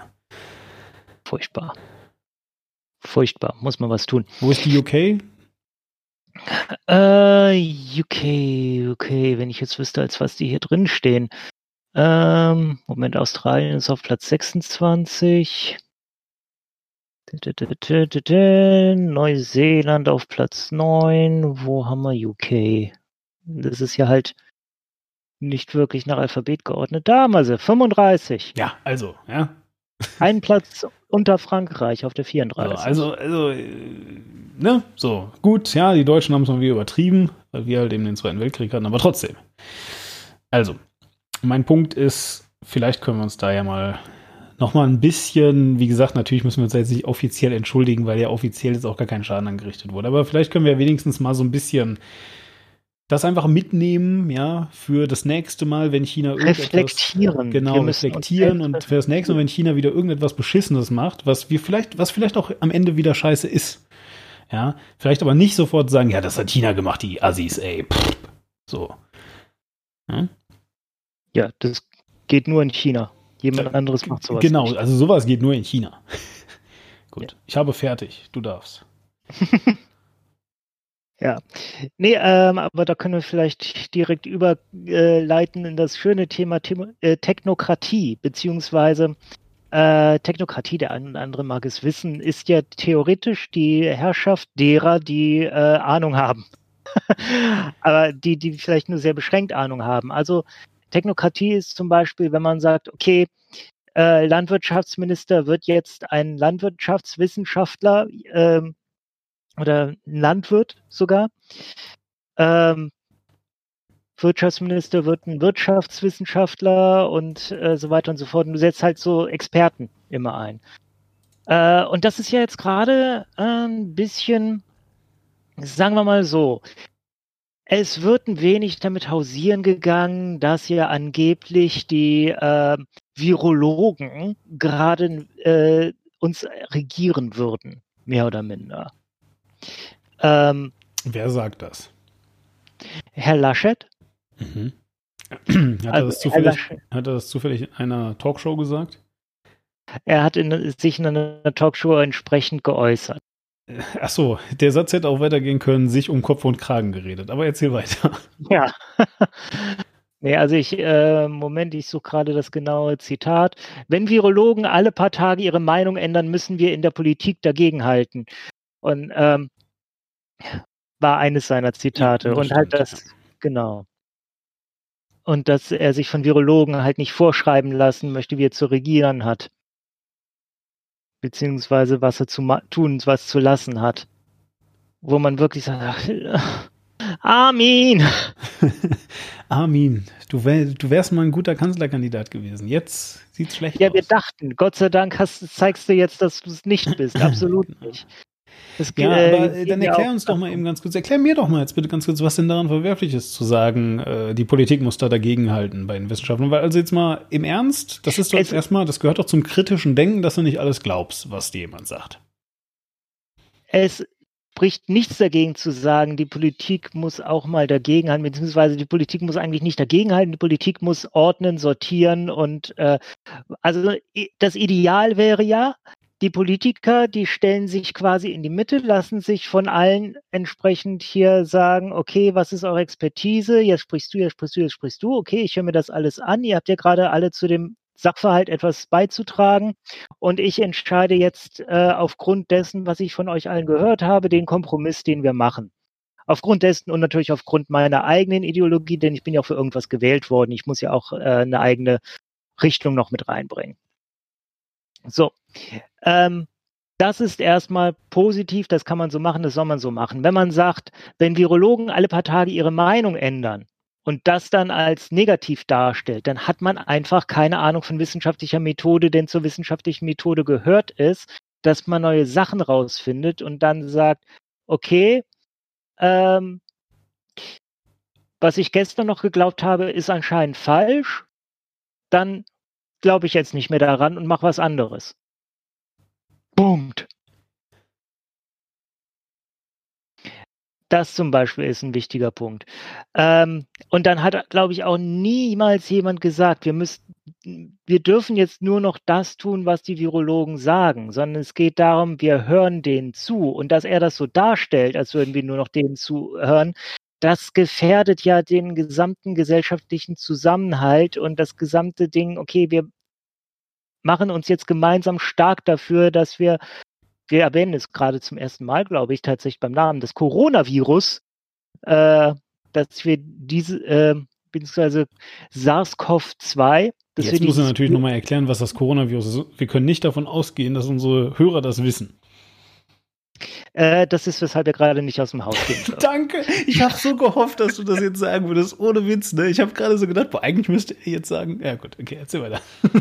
Furchtbar. Furchtbar. Muss man was tun. Wo ist die UK? Äh, UK, UK, wenn ich jetzt wüsste, als was die hier drin stehen. Ähm, Moment, Australien ist auf Platz 26. Neuseeland auf Platz 9. Wo haben wir UK? Das ist ja halt nicht wirklich nach Alphabet geordnet. Da haben wir sie, 35. Ja, also, ja. Ein Platz unter Frankreich auf der So, 34. also, also, äh, ne, so, gut, ja, die Deutschen haben es mal wieder übertrieben, weil wir halt eben den Zweiten Weltkrieg hatten, aber trotzdem. Also, mein Punkt ist, vielleicht können wir uns da ja mal noch mal ein bisschen, wie gesagt, natürlich müssen wir uns jetzt nicht offiziell entschuldigen, weil ja offiziell jetzt auch gar kein Schaden angerichtet wurde, aber vielleicht können wir wenigstens mal so ein bisschen das einfach mitnehmen, ja, für das nächste Mal, wenn China irgendetwas reflektieren. Genau, reflektieren und für das nächste Mal, wenn China wieder irgendetwas Beschissenes macht, was wir vielleicht, was vielleicht auch am Ende wieder scheiße ist. Ja, vielleicht aber nicht sofort sagen, ja, das hat China gemacht, die Assis, ey. Pff. So. Ja? Ja, das geht nur in China. Jemand anderes macht sowas. Genau, Nicht. also sowas geht nur in China. Gut, Ja. ich habe fertig, du darfst. Ja. Nee, ähm, aber da können wir vielleicht direkt überleiten in das schöne Thema, äh, Technokratie, beziehungsweise äh, Technokratie, der eine oder andere mag es wissen, ist ja theoretisch die Herrschaft derer, die äh, Ahnung haben. aber die, die vielleicht nur sehr beschränkt Ahnung haben. Also Technokratie ist zum Beispiel, wenn man sagt, okay, äh, Landwirtschaftsminister wird jetzt ein Landwirtschaftswissenschaftler ähm, oder ein Landwirt sogar. Ähm, Wirtschaftsminister wird ein Wirtschaftswissenschaftler und äh, so weiter und so fort. Und du setzt halt so Experten immer ein. Äh, und das ist ja jetzt gerade äh, ein bisschen, sagen wir mal so, es wird ein wenig damit hausieren gegangen, dass ja angeblich die äh, Virologen gerade äh, uns regieren würden, mehr oder minder. Ähm, Wer sagt das? Herr Laschet, Mhm. hat, er also das Herr zufällig, Laschet, hat er das zufällig in einer Talkshow gesagt? er hat in, sich in einer Talkshow entsprechend geäußert. Ach so, der Satz hätte auch weitergehen können, sich um Kopf und Kragen geredet. Aber erzähl weiter. Ja. nee, also ich, äh, Moment, ich suche gerade das genaue Zitat. Wenn Virologen alle paar Tage ihre Meinung ändern, müssen wir in der Politik dagegenhalten. Und ähm, war eines seiner Zitate. Ja, und halt das, genau. Und dass er sich von Virologen halt nicht vorschreiben lassen möchte, wie er zu regieren hat. Beziehungsweise was er zu tun, was zu lassen hat. Wo man wirklich sagt, ach, Armin! Armin, du, wär, du wärst mal ein guter Kanzlerkandidat gewesen. Jetzt sieht's schlecht Ja, aus. wir dachten, Gott sei Dank hast, zeigst du jetzt, dass du es nicht bist. Absolut nicht. Das, Ja, äh, aber geht dann mir erklär uns doch mal eben ganz kurz, erklär mir doch mal jetzt bitte ganz kurz, was denn daran verwerflich ist, zu sagen, äh, die Politik muss da dagegenhalten bei den Wissenschaftlern. Weil also jetzt mal im Ernst, das ist doch jetzt erstmal, das gehört doch zum kritischen Denken, dass du nicht alles glaubst, was dir jemand sagt. Es spricht nichts dagegen zu sagen, die Politik muss auch mal dagegenhalten, beziehungsweise die Politik muss eigentlich nicht dagegenhalten, die Politik muss ordnen, sortieren und äh, also das Ideal wäre ja, die Politiker, die stellen sich quasi in die Mitte, lassen sich von allen entsprechend hier sagen, okay, was ist eure Expertise? Jetzt sprichst du, jetzt sprichst du, jetzt sprichst du. Okay, ich höre mir das alles an. Ihr habt ja gerade alle zu dem Sachverhalt etwas beizutragen. Und ich entscheide jetzt äh, aufgrund dessen, was ich von euch allen gehört habe, den Kompromiss, den wir machen. Aufgrund dessen und natürlich aufgrund meiner eigenen Ideologie, denn ich bin ja auch für irgendwas gewählt worden. Ich muss ja auch äh, eine eigene Richtung noch mit reinbringen. So, ähm, das ist erstmal positiv, das kann man so machen, das soll man so machen. Wenn man sagt, wenn Virologen alle paar Tage ihre Meinung ändern und das dann als negativ darstellt, dann hat man einfach keine Ahnung von wissenschaftlicher Methode, denn zur wissenschaftlichen Methode gehört es, dass man neue Sachen rausfindet und dann sagt, okay, ähm, was ich gestern noch geglaubt habe, ist anscheinend falsch, dann glaube ich jetzt nicht mehr daran und mache was anderes. Punkt. Das zum Beispiel ist ein wichtiger Punkt. Ähm, und dann hat, glaube ich, auch niemals jemand gesagt, wir müssen, wir dürfen jetzt nur noch das tun, was die Virologen sagen, sondern es geht darum, wir hören denen zu. Und dass er das so darstellt, als würden wir nur noch denen zuhören, das gefährdet ja den gesamten gesellschaftlichen Zusammenhalt und das gesamte Ding, okay, wir machen uns jetzt gemeinsam stark dafür, dass wir, wir erwähnen es gerade zum ersten Mal, glaube ich, tatsächlich beim Namen, das Coronavirus, äh, dass wir diese, äh, beziehungsweise SARS-CoV-2, dass wir Jetzt muss dieses natürlich nochmal erklären, was das Coronavirus ist. Wir können nicht davon ausgehen, dass unsere Hörer das wissen. Äh, das ist, weshalb er gerade nicht aus dem Haus soll. Danke. Ich habe so gehofft, dass du das jetzt sagen würdest, ohne Witz. Ne? Ich habe gerade so gedacht, boah, eigentlich müsste er jetzt sagen. Ja gut, okay, erzähl weiter.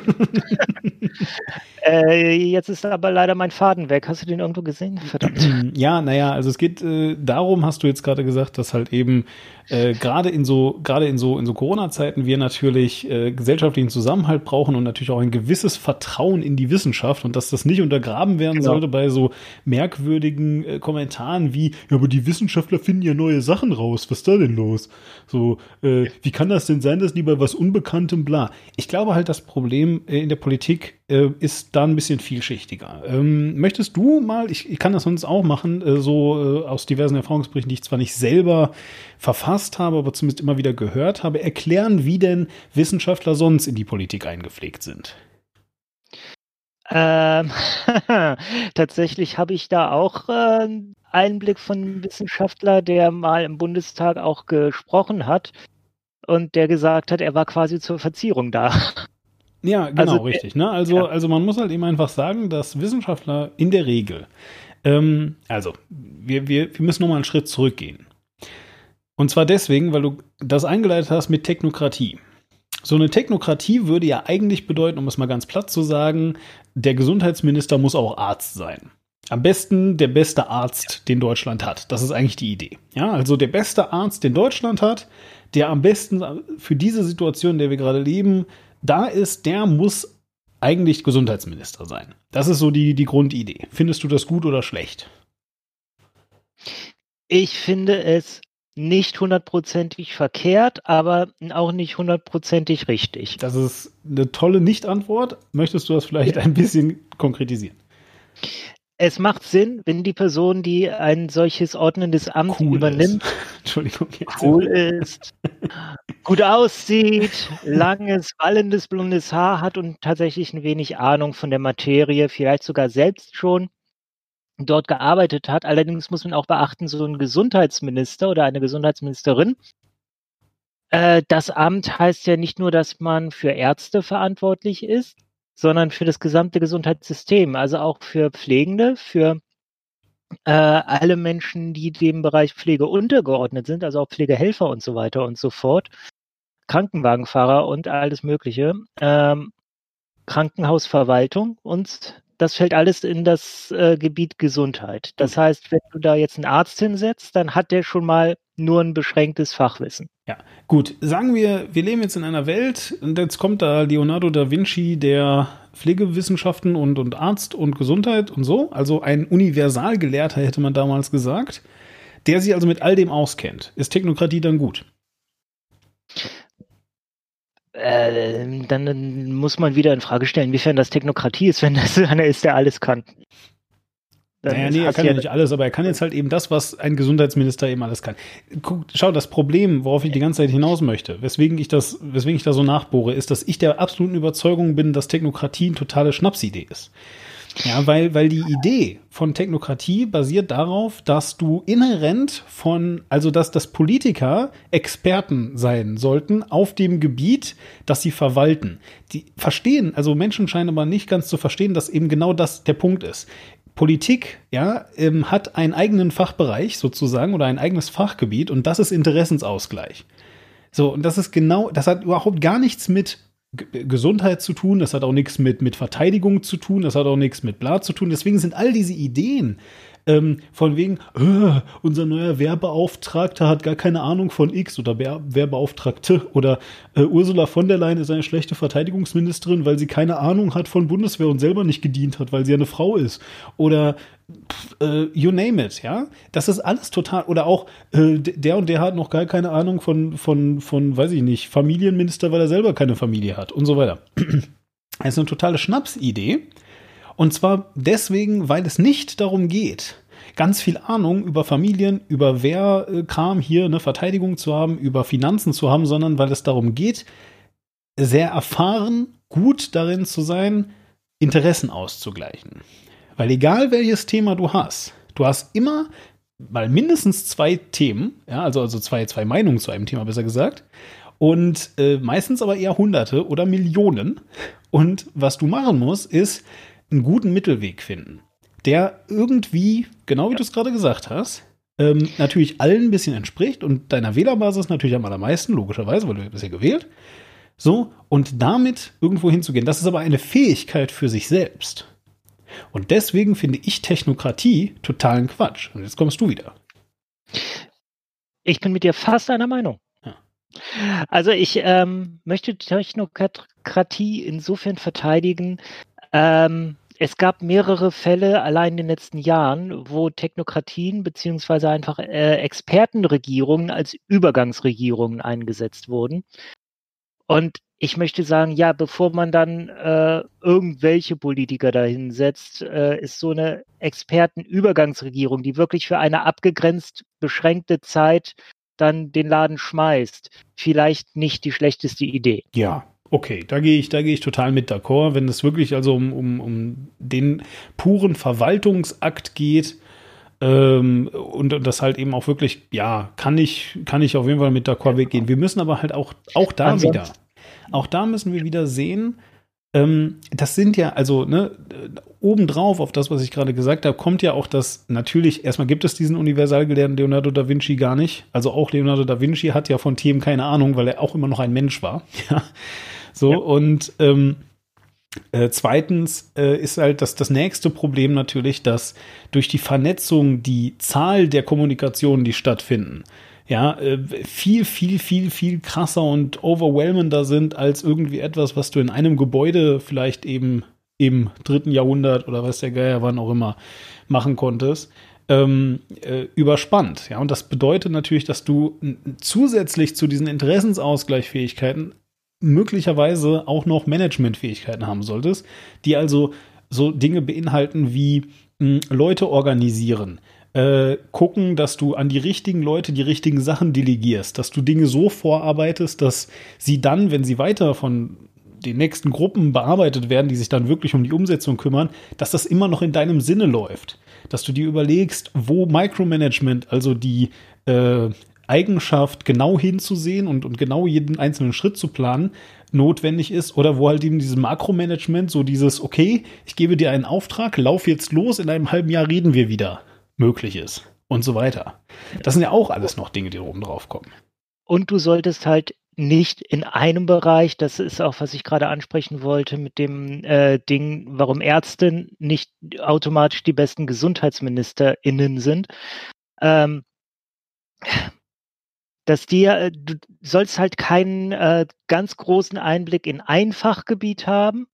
Äh, jetzt ist aber leider mein Faden weg. Hast du den irgendwo gesehen? Verdammt. Ja, naja, also es geht äh, darum, hast du jetzt gerade gesagt, dass halt eben äh, gerade in so gerade in so in so Corona-Zeiten wir natürlich äh, gesellschaftlichen Zusammenhalt brauchen und natürlich auch ein gewisses Vertrauen in die Wissenschaft und dass das nicht untergraben werden Genau. sollte bei so merkwürdigen äh, Kommentaren wie ja, aber die Wissenschaftler finden ja neue Sachen raus. Was ist da denn los? So, äh, wie kann das denn sein, dass die bei was Unbekanntem bla? Ich glaube halt, das Problem äh, in der Politik äh, ist da ein bisschen vielschichtiger. Ähm, möchtest du mal, ich, ich kann das sonst auch machen, äh, so äh, aus diversen Erfahrungsberichten, die ich zwar nicht selber verfasst habe, aber zumindest immer wieder gehört habe, erklären, wie denn Wissenschaftler sonst in die Politik eingepflegt sind. Ähm, tatsächlich habe ich da auch äh, einen Einblick von einem Wissenschaftler, der mal im Bundestag auch gesprochen hat und der gesagt hat, er war quasi zur Verzierung da. Ja, genau, Also, richtig. Ne? Also, ja. also man muss halt eben einfach sagen, dass Wissenschaftler in der Regel, ähm, also wir, wir, wir müssen nochmal einen Schritt zurückgehen. Und zwar deswegen, weil du das eingeleitet hast mit Technokratie. So eine Technokratie würde ja eigentlich bedeuten, um es mal ganz platt zu sagen, der Gesundheitsminister muss auch Arzt sein. Am besten der beste Arzt, den Deutschland hat. Das ist eigentlich die Idee. Ja, also der beste Arzt, den Deutschland hat, der am besten für diese Situation, in der wir gerade leben, da ist, der muss eigentlich Gesundheitsminister sein. Das ist so die, die Grundidee. Findest du das gut oder schlecht? Ich finde es nicht hundertprozentig verkehrt, aber auch nicht hundertprozentig richtig. Das ist eine tolle Nicht-Antwort. Möchtest du das vielleicht ein bisschen konkretisieren? es macht Sinn, wenn die Person, die ein solches ordnendes Amt Cool übernimmt, cool ist, gut aussieht, langes, wallendes, blondes Haar hat und tatsächlich ein wenig Ahnung von der Materie, vielleicht sogar selbst schon dort gearbeitet hat. Allerdings muss man auch beachten, so ein Gesundheitsminister oder eine Gesundheitsministerin, äh, das Amt heißt ja nicht nur, dass man für Ärzte verantwortlich ist, sondern für das gesamte Gesundheitssystem, also auch für Pflegende, für äh, alle Menschen, die dem Bereich Pflege untergeordnet sind, also auch Pflegehelfer und so weiter und so fort, Krankenwagenfahrer und alles Mögliche, ähm, Krankenhausverwaltung und das fällt alles in das äh, Gebiet Gesundheit. Das heißt, wenn du da jetzt einen Arzt hinsetzt, dann hat der schon mal nur ein beschränktes Fachwissen. Ja, gut. Sagen wir, wir leben jetzt in einer Welt und jetzt kommt da Leonardo da Vinci, der Pflegewissenschaften und, und Arzt und Gesundheit und so, also ein Universalgelehrter hätte man damals gesagt, der sich also mit all dem auskennt. Ist Technokratie dann gut? Äh, dann muss man wieder in Frage stellen, inwiefern das Technokratie ist, wenn das einer ist, der alles kann. Dann Naja, nee, er kann ja nicht alles, aber er kann jetzt halt eben das, was ein Gesundheitsminister eben alles kann. Guck, schau, das Problem, worauf ich die ganze Zeit hinaus möchte, weswegen ich das, weswegen ich da so nachbohre, ist, dass ich der absoluten Überzeugung bin, dass Technokratie eine totale Schnapsidee ist. Ja, weil, weil die Idee von Technokratie basiert darauf, dass du inhärent von, also dass, dass Politiker Experten sein sollten auf dem Gebiet, das sie verwalten. Die verstehen, also Menschen scheinen aber nicht ganz zu verstehen, dass eben genau das der Punkt ist. Politik, ja, ähm, hat einen eigenen Fachbereich sozusagen oder ein eigenes Fachgebiet und das ist Interessensausgleich. So, und das ist genau, das hat überhaupt gar nichts mit Gesundheit zu tun, das hat auch nichts mit, mit Verteidigung zu tun, das hat auch nichts mit bla zu tun. Deswegen sind all diese Ideen ähm, von wegen, äh, unser neuer Wehrbeauftragter hat gar keine Ahnung von X oder Wehr, Wehrbeauftragte oder äh, Ursula von der Leyen ist eine schlechte Verteidigungsministerin, weil sie keine Ahnung hat von Bundeswehr und selber nicht gedient hat, weil sie eine Frau ist. Oder pff, äh, you name it, ja. Das ist alles total, oder auch äh, der und der hat noch gar keine Ahnung von, von, von, weiß ich nicht, Familienminister, weil er selber keine Familie hat und so weiter. Das ist eine totale Schnapsidee. Und zwar deswegen, weil es nicht darum geht, ganz viel Ahnung über Familien, über Wehrkram hier, eine Verteidigung zu haben, über Finanzen zu haben, sondern weil es darum geht, sehr erfahren, gut darin zu sein, Interessen auszugleichen. Weil egal welches Thema du hast, du hast immer mal mindestens zwei Themen, ja, also, also zwei, zwei Meinungen zu einem Thema, besser gesagt. Und äh, meistens aber eher Hunderte oder Millionen. Und was du machen musst, ist einen guten Mittelweg finden, der irgendwie, genau wie du es gerade gesagt hast, ähm, natürlich allen ein bisschen entspricht und deiner Wählerbasis natürlich am allermeisten, logischerweise, weil du bist ja gewählt. So, und damit irgendwo hinzugehen. Das ist aber eine Fähigkeit für sich selbst. Und deswegen finde ich Technokratie totalen Quatsch. Und jetzt kommst du wieder. Ich bin mit dir fast einer Meinung. Ja. Also ich ähm, möchte Technokratie insofern verteidigen. Ähm, es gab mehrere Fälle allein in den letzten Jahren, wo Technokratien beziehungsweise einfach äh, Expertenregierungen als Übergangsregierungen eingesetzt wurden. Und ich möchte sagen, ja, bevor man dann äh, irgendwelche Politiker dahin setzt, äh, ist so eine Expertenübergangsregierung, die wirklich für eine abgegrenzt beschränkte Zeit dann den Laden schmeißt, vielleicht nicht die schlechteste Idee. Ja, okay, da gehe ich, da gehe ich total mit d'accord. Wenn es wirklich also um, um, um den puren Verwaltungsakt geht, ähm, und, und das halt eben auch wirklich, ja, kann ich, kann ich auf jeden Fall mit d'accord weggehen. Wir müssen aber halt auch, auch da Ansonsten- wieder, auch da müssen wir wieder sehen, ähm, das sind ja, also, ne, obendrauf auf das, was ich gerade gesagt habe, kommt ja auch das, natürlich, erstmal gibt es diesen Universalgelehrten Leonardo da Vinci gar nicht. Also auch Leonardo da Vinci hat ja von Themen keine Ahnung, weil er auch immer noch ein Mensch war. Ja. So, Ja. und ähm, äh, zweitens äh, ist halt das, das nächste Problem natürlich, dass durch die Vernetzung die Zahl der Kommunikationen, die stattfinden, ja, äh, viel, viel, viel, viel krasser und overwhelmender sind als irgendwie etwas, was du in einem Gebäude vielleicht eben im dritten Jahrhundert oder was der Geier wann auch immer machen konntest, ähm, äh, überspannt. Ja, und das bedeutet natürlich, dass du zusätzlich zu diesen Interessensausgleichfähigkeiten möglicherweise auch noch Managementfähigkeiten haben solltest, die also so Dinge beinhalten wie mh, Leute organisieren. Äh, gucken, dass du an die richtigen Leute die richtigen Sachen delegierst, dass du Dinge so vorarbeitest, dass sie dann, wenn sie weiter von den nächsten Gruppen bearbeitet werden, die sich dann wirklich um die Umsetzung kümmern, dass das immer noch in deinem Sinne läuft. Dass du dir überlegst, wo Micromanagement, also die äh, Eigenschaft, genau hinzusehen und, und genau jeden einzelnen Schritt zu planen, notwendig ist oder wo halt eben dieses Makromanagement, so dieses, okay, ich gebe dir einen Auftrag, lauf jetzt los, in einem halben Jahr reden wir wieder, möglich ist und so weiter. Das sind ja auch alles noch Dinge, die oben drauf kommen. Und du solltest halt nicht in einem Bereich, das ist auch, was ich gerade ansprechen wollte, mit dem äh, Ding, warum Ärzte nicht automatisch die besten GesundheitsministerInnen sind. Ähm, dass die, äh, du sollst halt keinen äh, ganz großen Einblick in ein Fachgebiet haben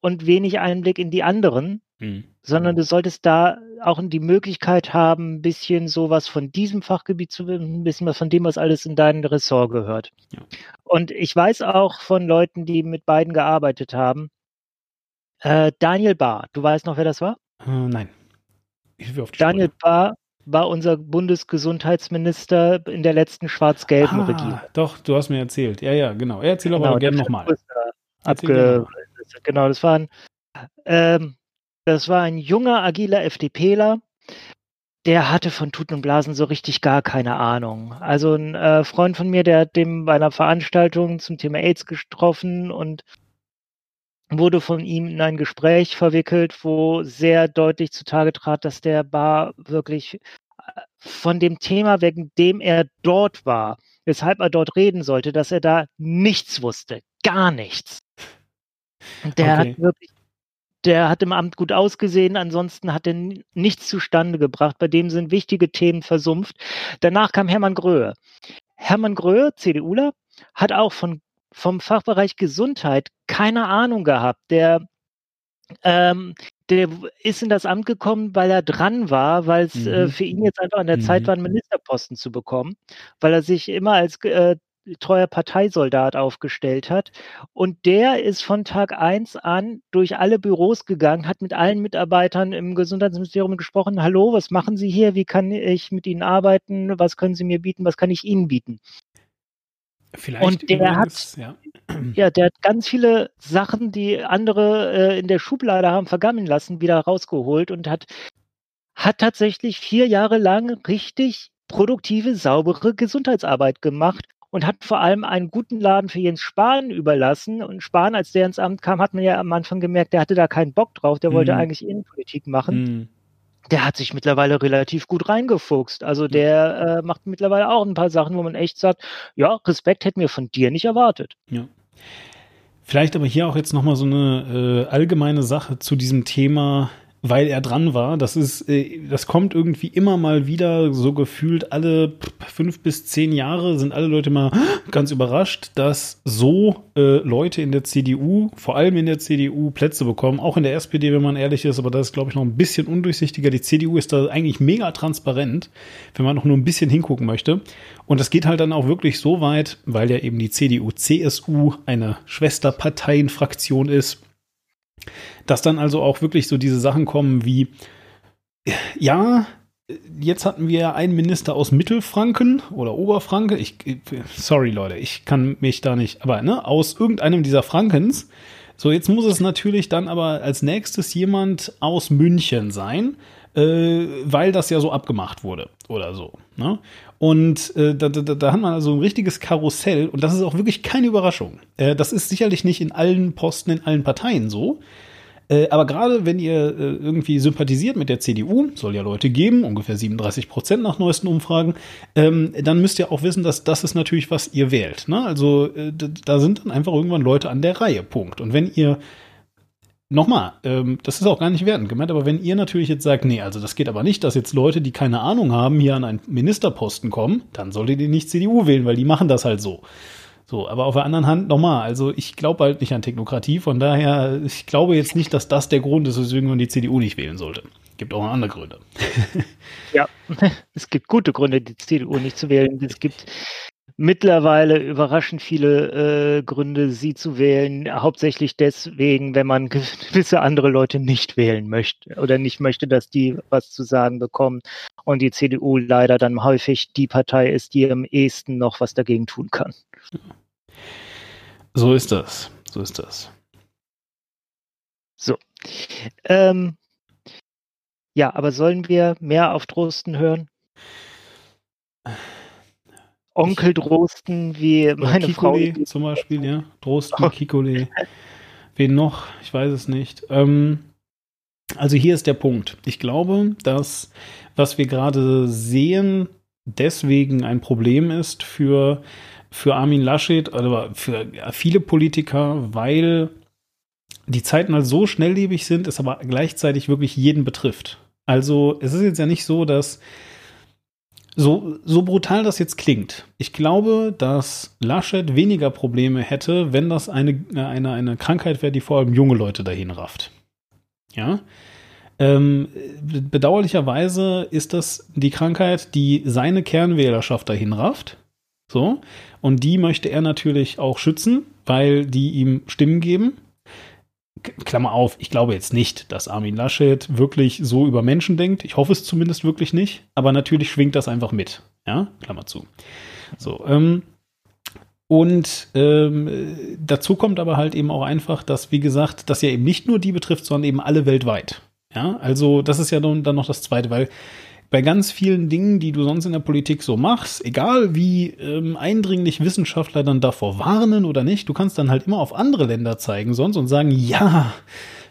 und wenig Einblick in die anderen, Hm. sondern du solltest da auch die Möglichkeit haben, ein bisschen sowas von diesem Fachgebiet zu wissen, ein bisschen was von dem, was alles in dein Ressort gehört. Ja. Und ich weiß auch von Leuten, die mit beiden gearbeitet haben, äh, Daniel Bahr, du weißt noch, wer das war? Äh, nein. Daniel Sprünge. War unser Bundesgesundheitsminister in der letzten schwarz-gelben ah, Regierung. Doch, du hast mir erzählt. Ja, ja, genau. Erzähl aber Genau, gerne nochmal. Abge genau, das war ein, ähm, das war ein junger, agiler FDPler, der hatte von Tuten und Blasen so richtig gar keine Ahnung. Also ein äh, Freund von mir, der hat dem bei einer Veranstaltung zum Thema AIDS getroffen und wurde von ihm in ein Gespräch verwickelt, wo sehr deutlich zutage trat, dass der Bar wirklich äh, von dem Thema, wegen dem er dort war, weshalb er dort reden sollte, dass er da nichts wusste. Gar nichts. Und der Okay. hat wirklich, der hat im Amt gut ausgesehen, ansonsten hat er nichts zustande gebracht. Bei dem sind wichtige Themen versumpft. Danach kam Hermann Gröhe. Hermann Gröhe, CDUler, hat auch von, vom Fachbereich Gesundheit keine Ahnung gehabt. Der, ähm, der ist in das Amt gekommen, weil er dran war, weil es äh, Mhm. für ihn jetzt einfach an der Zeit Mhm. war, einen Ministerposten zu bekommen, weil er sich immer als äh, treuer Parteisoldat aufgestellt hat. Und der ist von Tag eins an durch alle Büros gegangen, hat mit allen Mitarbeitern im Gesundheitsministerium gesprochen. Hallo, was machen Sie hier? Wie kann ich mit Ihnen arbeiten? Was können Sie mir bieten? Was kann ich Ihnen bieten? Vielleicht Und der übrigens, ja. Ja, der hat ganz viele Sachen, die andere äh, in der Schublade haben vergammeln lassen, wieder rausgeholt und hat, hat tatsächlich vier Jahre lang richtig produktive, saubere Gesundheitsarbeit gemacht und hat vor allem einen guten Laden für Jens Spahn überlassen. Und Spahn, als der ins Amt kam, hat man ja am Anfang gemerkt, der hatte da keinen Bock drauf, der wollte Mhm. eigentlich Innenpolitik machen. Hm. Der hat sich mittlerweile relativ gut reingefuchst. Also der äh, macht mittlerweile auch ein paar Sachen, wo man echt sagt, ja, Respekt hätten wir von dir nicht erwartet. Ja. Vielleicht aber hier auch jetzt nochmal so eine äh, allgemeine Sache zu diesem Thema, weil er dran war. Das ist, äh, das kommt irgendwie immer mal wieder so gefühlt alle fünf bis zehn Jahre sind alle Leute mal ganz überrascht, dass so äh, Leute in der CDU, vor allem in der CDU, Plätze bekommen. Auch in der SPD, wenn man ehrlich ist, aber das ist, glaube ich, noch ein bisschen undurchsichtiger. Die CDU ist da eigentlich mega transparent, wenn man noch nur ein bisschen hingucken möchte. Und das geht halt dann auch wirklich so weit, weil ja eben die CDU-CSU eine Schwesterparteienfraktion ist, dass dann also auch wirklich so diese Sachen kommen wie, ja, jetzt hatten wir einen Minister aus Mittelfranken oder Oberfranken. Ich, sorry Leute, ich kann mich da nicht, aber ne, aus irgendeinem dieser Frankens. So, jetzt muss es natürlich dann aber als nächstes jemand aus München sein, äh, weil das ja so abgemacht wurde oder so. Ne? Und äh, da, da, da hat man also ein richtiges Karussell und das ist auch wirklich keine Überraschung. Äh, das ist sicherlich nicht in allen Posten, in allen Parteien so. Äh, aber gerade wenn ihr äh, irgendwie sympathisiert mit der CDU, soll ja Leute geben, ungefähr 37 Prozent nach neuesten Umfragen, ähm, dann müsst ihr auch wissen, dass das ist natürlich, was ihr wählt. Ne? Also äh, da sind dann einfach irgendwann Leute an der Reihe, Punkt. Und wenn ihr Nochmal, ähm, das ist auch gar nicht wertend gemeint, aber wenn ihr natürlich jetzt sagt, nee, also das geht aber nicht, dass jetzt Leute, die keine Ahnung haben, hier an einen Ministerposten kommen, dann solltet ihr nicht CDU wählen, weil die machen das halt so. So, aber auf der anderen Hand nochmal, also ich glaube halt nicht an Technokratie, von daher, ich glaube jetzt nicht, dass das der Grund ist, weswegen man die CDU nicht wählen sollte. Gibt auch andere Gründe. Ja, es gibt gute Gründe, die CDU nicht zu wählen. Es gibt mittlerweile überraschend viele äh, Gründe, sie zu wählen. Hauptsächlich deswegen, wenn man gewisse andere Leute nicht wählen möchte oder nicht möchte, dass die was zu sagen bekommen. Und die CDU leider dann häufig die Partei ist, die am ehesten noch was dagegen tun kann. So ist das. So ist das. So. Ähm, ja, aber sollen wir mehr auf Drosten hören? Onkel Drosten, wie meine Frau. Kikole zum Beispiel, ja. Drosten, Kikole. Wen noch? Ich weiß es nicht. Ähm, also hier ist der Punkt. Ich glaube, dass was wir gerade sehen, deswegen ein Problem ist für, für Armin Laschet, oder für viele Politiker, weil die Zeiten halt so schnelllebig sind, es aber gleichzeitig wirklich jeden betrifft. Also es ist jetzt ja nicht so, dass so, so brutal das jetzt klingt, ich glaube, dass Laschet weniger Probleme hätte, wenn das eine, eine, eine Krankheit wäre, die vor allem junge Leute dahin rafft. Ja. Ähm, bedauerlicherweise ist das die Krankheit, die seine Kernwählerschaft dahin rafft. So. Und die möchte er natürlich auch schützen, weil die ihm Stimmen geben. Klammer auf, ich glaube jetzt nicht, dass Armin Laschet wirklich so über Menschen denkt. Ich hoffe es zumindest wirklich nicht. Aber natürlich schwingt das einfach mit. Ja, Klammer zu. So, ähm, und ähm, dazu kommt aber halt eben auch einfach, dass, wie gesagt, das ja eben nicht nur die betrifft, sondern eben alle weltweit. Ja, also das ist ja dann, dann noch das Zweite, weil bei ganz vielen Dingen, die du sonst in der Politik so machst, egal wie ähm, eindringlich Wissenschaftler dann davor warnen oder nicht, du kannst dann halt immer auf andere Länder zeigen sonst und sagen, ja,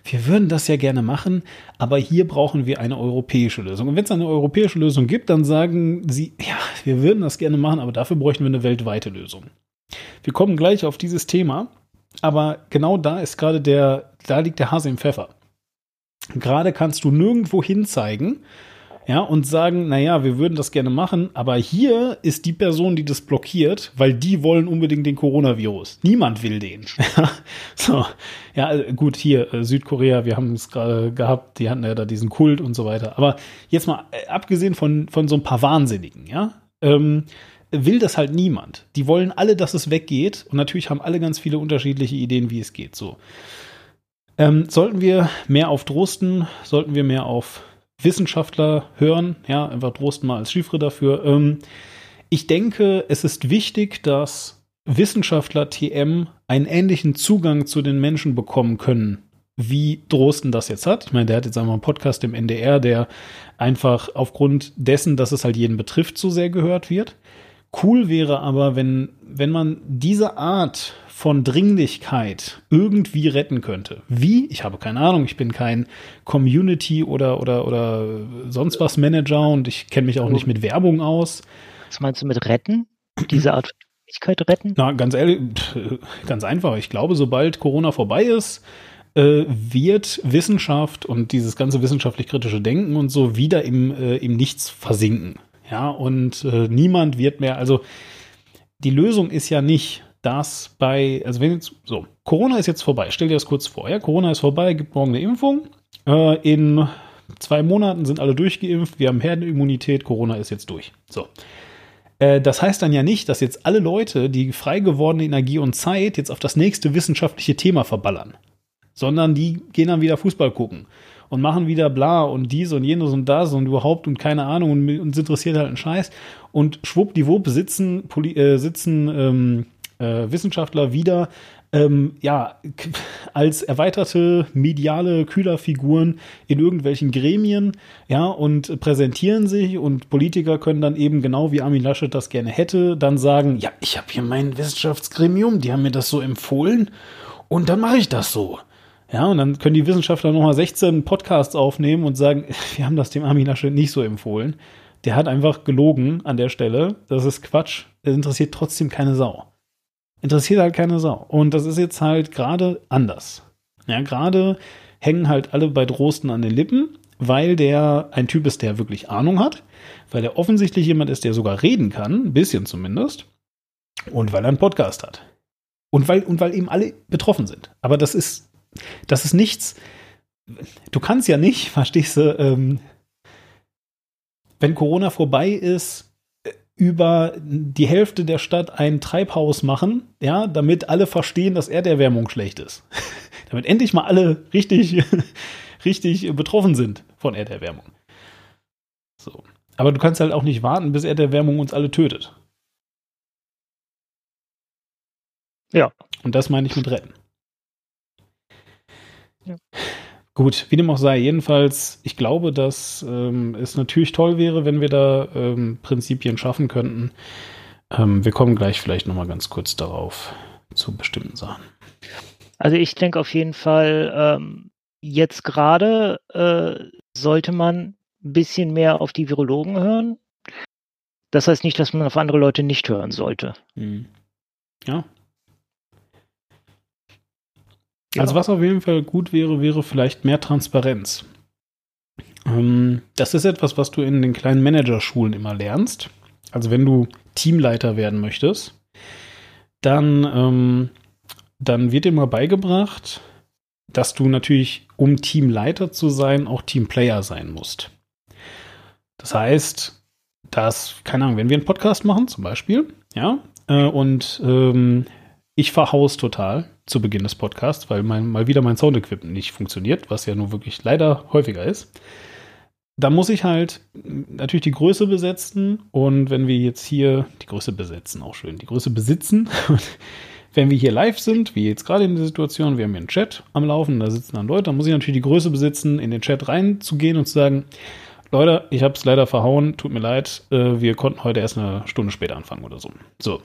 wir würden das ja gerne machen, aber hier brauchen wir eine europäische Lösung. Und wenn es eine europäische Lösung gibt, dann sagen sie, ja, wir würden das gerne machen, aber dafür bräuchten wir eine weltweite Lösung. Wir kommen gleich auf dieses Thema, aber genau da ist gerade der, da liegt der Hase im Pfeffer. Gerade kannst du nirgendwo hinzeigen, ja, und sagen, naja, wir würden das gerne machen, aber hier ist die Person, die das blockiert, weil die wollen unbedingt den Coronavirus. Niemand will den. so, ja, äh, gut, hier, äh, Südkorea, wir haben es gerade gehabt, die hatten ja da diesen Kult und so weiter. Aber jetzt mal, äh, abgesehen von, von so ein paar Wahnsinnigen, ja, ähm, will das halt niemand. Die wollen alle, dass es weggeht und natürlich haben alle ganz viele unterschiedliche Ideen, wie es geht, so. Ähm, sollten wir mehr auf Drosten, sollten wir mehr auf Wissenschaftler hören, ja, einfach Drosten mal als Chiffre dafür. Ähm, ich denke, es ist wichtig, dass Wissenschaftler TM einen ähnlichen Zugang zu den Menschen bekommen können, wie Drosten das jetzt hat. Ich meine, der hat jetzt einmal einen Podcast im NDR, der einfach aufgrund dessen, dass es halt jeden betrifft, so sehr gehört wird. Cool wäre aber, wenn, wenn man diese Art von Dringlichkeit irgendwie retten könnte. Wie? Ich habe keine Ahnung. Ich bin kein Community oder, oder, oder sonst was Manager und ich kenne mich auch nicht mit Werbung aus. Was meinst du mit retten? Diese Art von Dringlichkeit retten? Na, ganz ehrlich, ganz einfach. Ich glaube, sobald Corona vorbei ist, äh, wird Wissenschaft und dieses ganze wissenschaftlich-kritische Denken und so wieder im, äh, im Nichts versinken. Ja, und äh, niemand wird mehr, also die Lösung ist ja nicht, dass bei, also wenn jetzt, so, Corona ist jetzt vorbei, stell dir das kurz vor, ja, Corona ist vorbei, gibt morgen eine Impfung, äh, in zwei Monaten sind alle durchgeimpft, wir haben Herdenimmunität, Corona ist jetzt durch. So. Äh, das heißt dann ja nicht, dass jetzt alle Leute die frei gewordene Energie und Zeit jetzt auf das nächste wissenschaftliche Thema verballern, sondern die gehen dann wieder Fußball gucken und machen wieder bla und dies und jenes und das und überhaupt und keine Ahnung und uns interessiert halt ein Scheiß und schwuppdiwupp sitzen, äh, sitzen ähm, äh, Wissenschaftler wieder ähm, ja, als erweiterte mediale Kühlerfiguren in irgendwelchen Gremien, ja, und präsentieren sich und Politiker können dann eben genau wie Armin Laschet das gerne hätte, dann sagen, ja, ich habe hier mein Wissenschaftsgremium, die haben mir das so empfohlen und dann mache ich das so. Ja, und dann können die Wissenschaftler nochmal 16 Podcasts aufnehmen und sagen, wir haben das dem Armin Laschet nicht so empfohlen. Der hat einfach gelogen an der Stelle. Das ist Quatsch. Das interessiert trotzdem keine Sau interessiert halt keine Sau. Und das ist jetzt halt gerade anders. Ja, gerade hängen halt alle bei Drosten an den Lippen, weil der ein Typ ist, der wirklich Ahnung hat, weil er offensichtlich jemand ist, der sogar reden kann, ein bisschen zumindest, und weil er einen Podcast hat. Und weil, und weil eben alle betroffen sind. Aber das ist, das ist nichts, du kannst ja nicht, verstehst du, ähm, wenn Corona vorbei ist, über die Hälfte der Stadt ein Treibhaus machen, ja, damit alle verstehen, dass Erderwärmung schlecht ist. damit endlich mal alle richtig, richtig betroffen sind von Erderwärmung. So. Aber du kannst halt auch nicht warten, bis Erderwärmung uns alle tötet. Ja. Und das meine ich mit retten. Ja. Gut, wie dem auch sei, jedenfalls, ich glaube, dass ähm, es natürlich toll wäre, wenn wir da ähm, Prinzipien schaffen könnten. Ähm, wir kommen gleich vielleicht nochmal ganz kurz darauf zu bestimmten Sachen. Also ich denke auf jeden Fall, ähm, jetzt gerade äh, sollte man ein bisschen mehr auf die Virologen hören. Das heißt nicht, dass man auf andere Leute nicht hören sollte. Mhm. Ja. Ja. Also was auf jeden Fall gut wäre, wäre vielleicht mehr Transparenz. Ähm, das ist etwas, was du in den kleinen Managerschulen immer lernst. Also wenn du Teamleiter werden möchtest, dann, ähm, dann wird dir mal beigebracht, dass du natürlich, um Teamleiter zu sein, auch Teamplayer sein musst. Das heißt, dass, keine Ahnung, wenn wir einen Podcast machen, zum Beispiel, ja, äh, und ähm, ich verhaus total zu Beginn des Podcasts, weil mein, mal wieder mein Soundequipment nicht funktioniert, was ja nur wirklich leider häufiger ist. Da muss ich halt natürlich die Größe besetzen und wenn wir jetzt hier die Größe besetzen, auch schön, die Größe besitzen. Wenn wir hier live sind, wie jetzt gerade in der Situation, wir haben hier einen Chat am Laufen, da sitzen dann Leute, dann muss ich natürlich die Größe besitzen, in den Chat reinzugehen und zu sagen, Leute, ich habe es leider verhauen, tut mir leid, äh, wir konnten heute erst eine Stunde später anfangen oder so. So.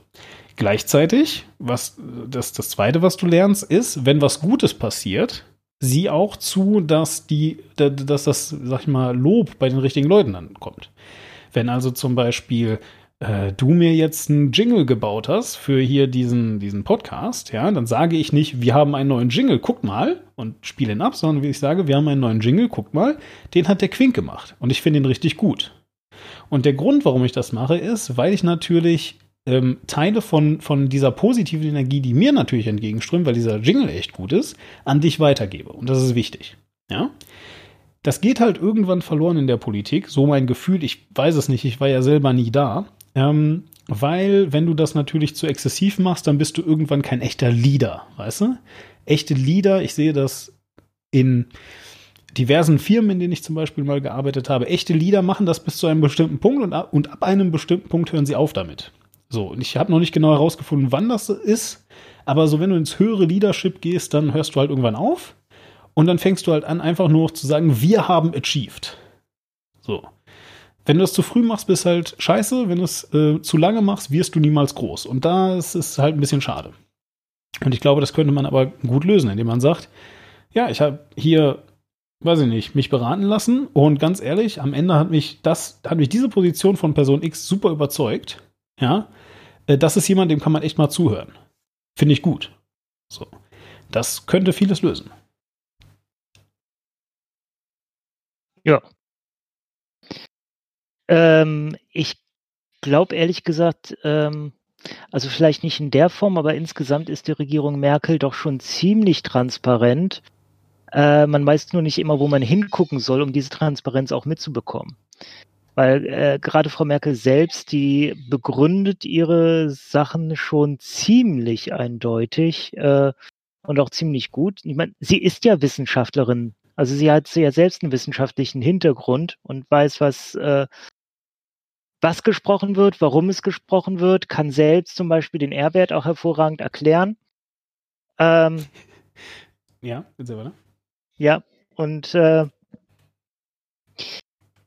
Gleichzeitig, was das, das zweite, was du lernst, ist, wenn was Gutes passiert, sieh auch zu, dass die, dass das, sag ich mal, Lob bei den richtigen Leuten dann kommt. Wenn also zum Beispiel äh, du mir jetzt einen Jingle gebaut hast für hier diesen, diesen Podcast, ja, dann sage ich nicht, wir haben einen neuen Jingle, guck mal und spiele ihn ab, sondern wie ich sage, wir haben einen neuen Jingle, guck mal, den hat der Quink gemacht und ich finde ihn richtig gut. Und der Grund, warum ich das mache, ist, weil ich natürlich ähm, Teile von, von dieser positiven Energie, die mir natürlich entgegenströmt, weil dieser Jingle echt gut ist, an dich weitergebe. Und das ist wichtig. Ja. Das geht halt irgendwann verloren in der Politik, so mein Gefühl. Ich weiß es nicht, ich war ja selber nie da. Ähm, weil, wenn du das natürlich zu exzessiv machst, dann bist du irgendwann kein echter Leader, weißt du? Echte Leader, ich sehe das in diversen Firmen, in denen ich zum Beispiel mal gearbeitet habe. Echte Leader machen das bis zu einem bestimmten Punkt und ab, und ab einem bestimmten Punkt hören sie auf damit. So, und ich habe noch nicht genau herausgefunden, wann das ist, aber so, wenn du ins höhere Leadership gehst, dann hörst du halt irgendwann auf und dann fängst du halt an, einfach nur zu sagen, wir haben achieved. So. Wenn du es zu früh machst, bist halt scheiße. Wenn du es äh, zu lange machst, wirst du niemals groß. Und da ist es halt ein bisschen schade. Und ich glaube, das könnte man aber gut lösen, indem man sagt, ja, ich habe hier, weiß ich nicht, mich beraten lassen und ganz ehrlich, am Ende hat mich das, hat mich diese Position von Person X super überzeugt. Ja, äh, das ist jemand, dem kann man echt mal zuhören. Finde ich gut. So. Das könnte vieles lösen. Ja. Ähm, ich glaube ehrlich gesagt, ähm, also vielleicht nicht in der Form, aber insgesamt ist die Regierung Merkel doch schon ziemlich transparent. Äh, man weiß nur nicht immer, wo man hingucken soll, um diese Transparenz auch mitzubekommen. Weil äh, gerade Frau Merkel selbst, die begründet ihre Sachen schon ziemlich eindeutig äh, und auch ziemlich gut. Ich meine, sie ist ja Wissenschaftlerin. Also sie hat ja selbst einen wissenschaftlichen Hintergrund und weiß, was, äh, was gesprochen wird, warum es gesprochen wird, kann selbst zum Beispiel den R-Wert auch hervorragend erklären. Ähm, Ja, aber, ne? ja, und äh,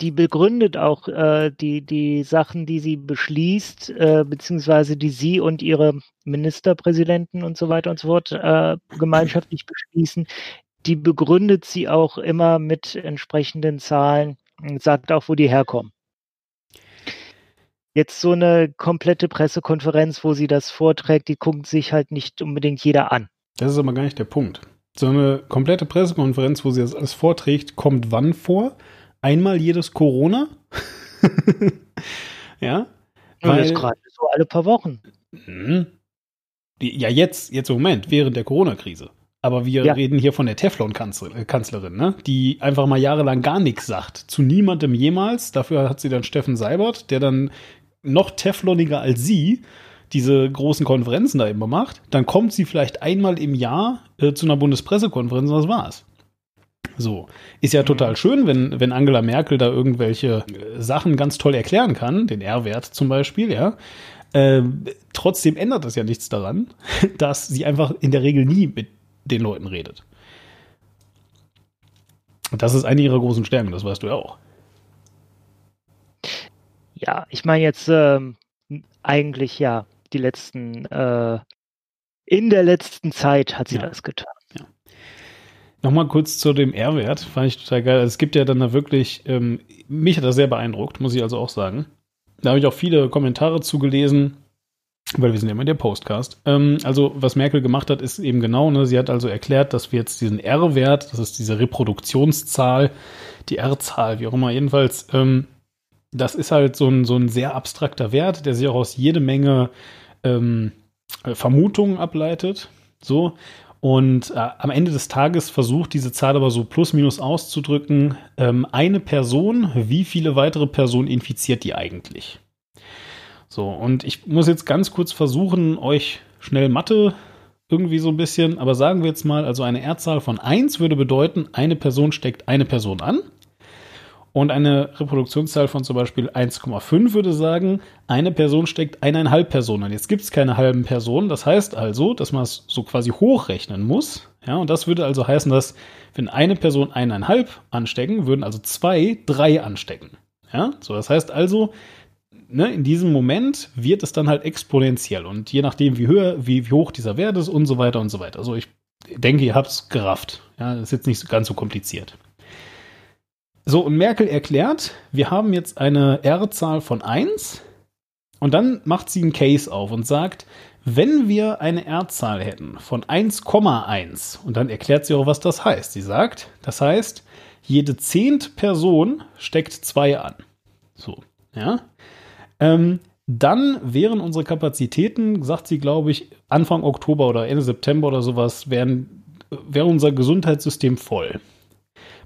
die begründet auch äh, die, die Sachen, die sie beschließt, äh, beziehungsweise die sie und ihre Ministerpräsidenten und so weiter und so fort äh, gemeinschaftlich beschließen. Die begründet sie auch immer mit entsprechenden Zahlen und sagt auch, wo die herkommen. Jetzt so eine komplette Pressekonferenz, wo sie das vorträgt, die guckt sich halt nicht unbedingt jeder an. Das ist aber gar nicht der Punkt. So eine komplette Pressekonferenz, wo sie das alles vorträgt, kommt wann vor? Einmal jedes Corona? ja? Und das gerade so alle paar Wochen. Die, ja, jetzt, jetzt im Moment, während der Corona-Krise. Aber wir Ja. reden hier von der Teflon-Kanzlerin, ne? die einfach mal jahrelang gar nichts sagt. Zu niemandem jemals. Dafür hat sie dann Steffen Seibert, der dann noch tefloniger als sie diese großen Konferenzen da immer macht, dann kommt sie vielleicht einmal im Jahr äh, zu einer Bundespressekonferenz und das war's. So. Ist ja total schön, wenn, wenn Angela Merkel da irgendwelche Sachen ganz toll erklären kann, den R-Wert zum Beispiel, ja. Ähm, trotzdem ändert das ja nichts daran, dass sie einfach in der Regel nie mit den Leuten redet. Und das ist eine ihrer großen Stärken, das weißt du ja auch. Ja, ich meine jetzt ähm, eigentlich ja die letzten, äh, in der letzten Zeit hat sie Ja. das getan. Nochmal kurz zu dem R-Wert, fand ich total geil. Es gibt ja dann da wirklich, ähm, mich hat das sehr beeindruckt, muss ich also auch sagen. Da habe ich auch viele Kommentare zugelesen, weil wir sind ja immer der Postcast. Ähm, also, was Merkel gemacht hat, ist eben genau, ne, sie hat also erklärt, dass wir jetzt diesen R-Wert, das ist diese Reproduktionszahl, die R-Zahl, wie auch immer, jedenfalls, ähm, das ist halt so ein, so ein sehr abstrakter Wert, der sich auch aus jede Menge ähm, äh, Vermutungen ableitet. So. Und äh, am Ende des Tages versucht diese Zahl aber so plus minus auszudrücken, ähm, eine Person, wie viele weitere Personen infiziert die eigentlich? So, und ich muss jetzt ganz kurz versuchen, euch schnell Mathe irgendwie so ein bisschen, aber sagen wir jetzt mal, also eine R-Zahl von 1 würde bedeuten, eine Person steckt eine Person an. Und eine Reproduktionszahl von zum Beispiel 1,5 würde sagen, eine Person steckt eineinhalb Personen. Jetzt gibt es keine halben Personen. Das heißt also, dass man es so quasi hochrechnen muss. Ja, und das würde also heißen, dass wenn eine Person eineinhalb anstecken, würden also zwei drei anstecken. Ja, so das heißt also, ne, in diesem Moment wird es dann halt exponentiell. Und je nachdem, wie höher, wie, wie hoch dieser Wert ist und so weiter und so weiter. Also ich denke, ihr habt es gerafft. Ja, ist jetzt nicht ganz so kompliziert. So, und Merkel erklärt, wir haben jetzt eine R-Zahl von 1 und dann macht sie einen Case auf und sagt, wenn wir eine R-Zahl hätten von 1,1 und dann erklärt sie auch, was das heißt. Sie sagt, das heißt, jede zehnt Person steckt zwei an. So, ja. Ähm, dann wären unsere Kapazitäten, sagt sie, glaube ich, Anfang Oktober oder Ende September oder sowas, wären, wäre unser Gesundheitssystem voll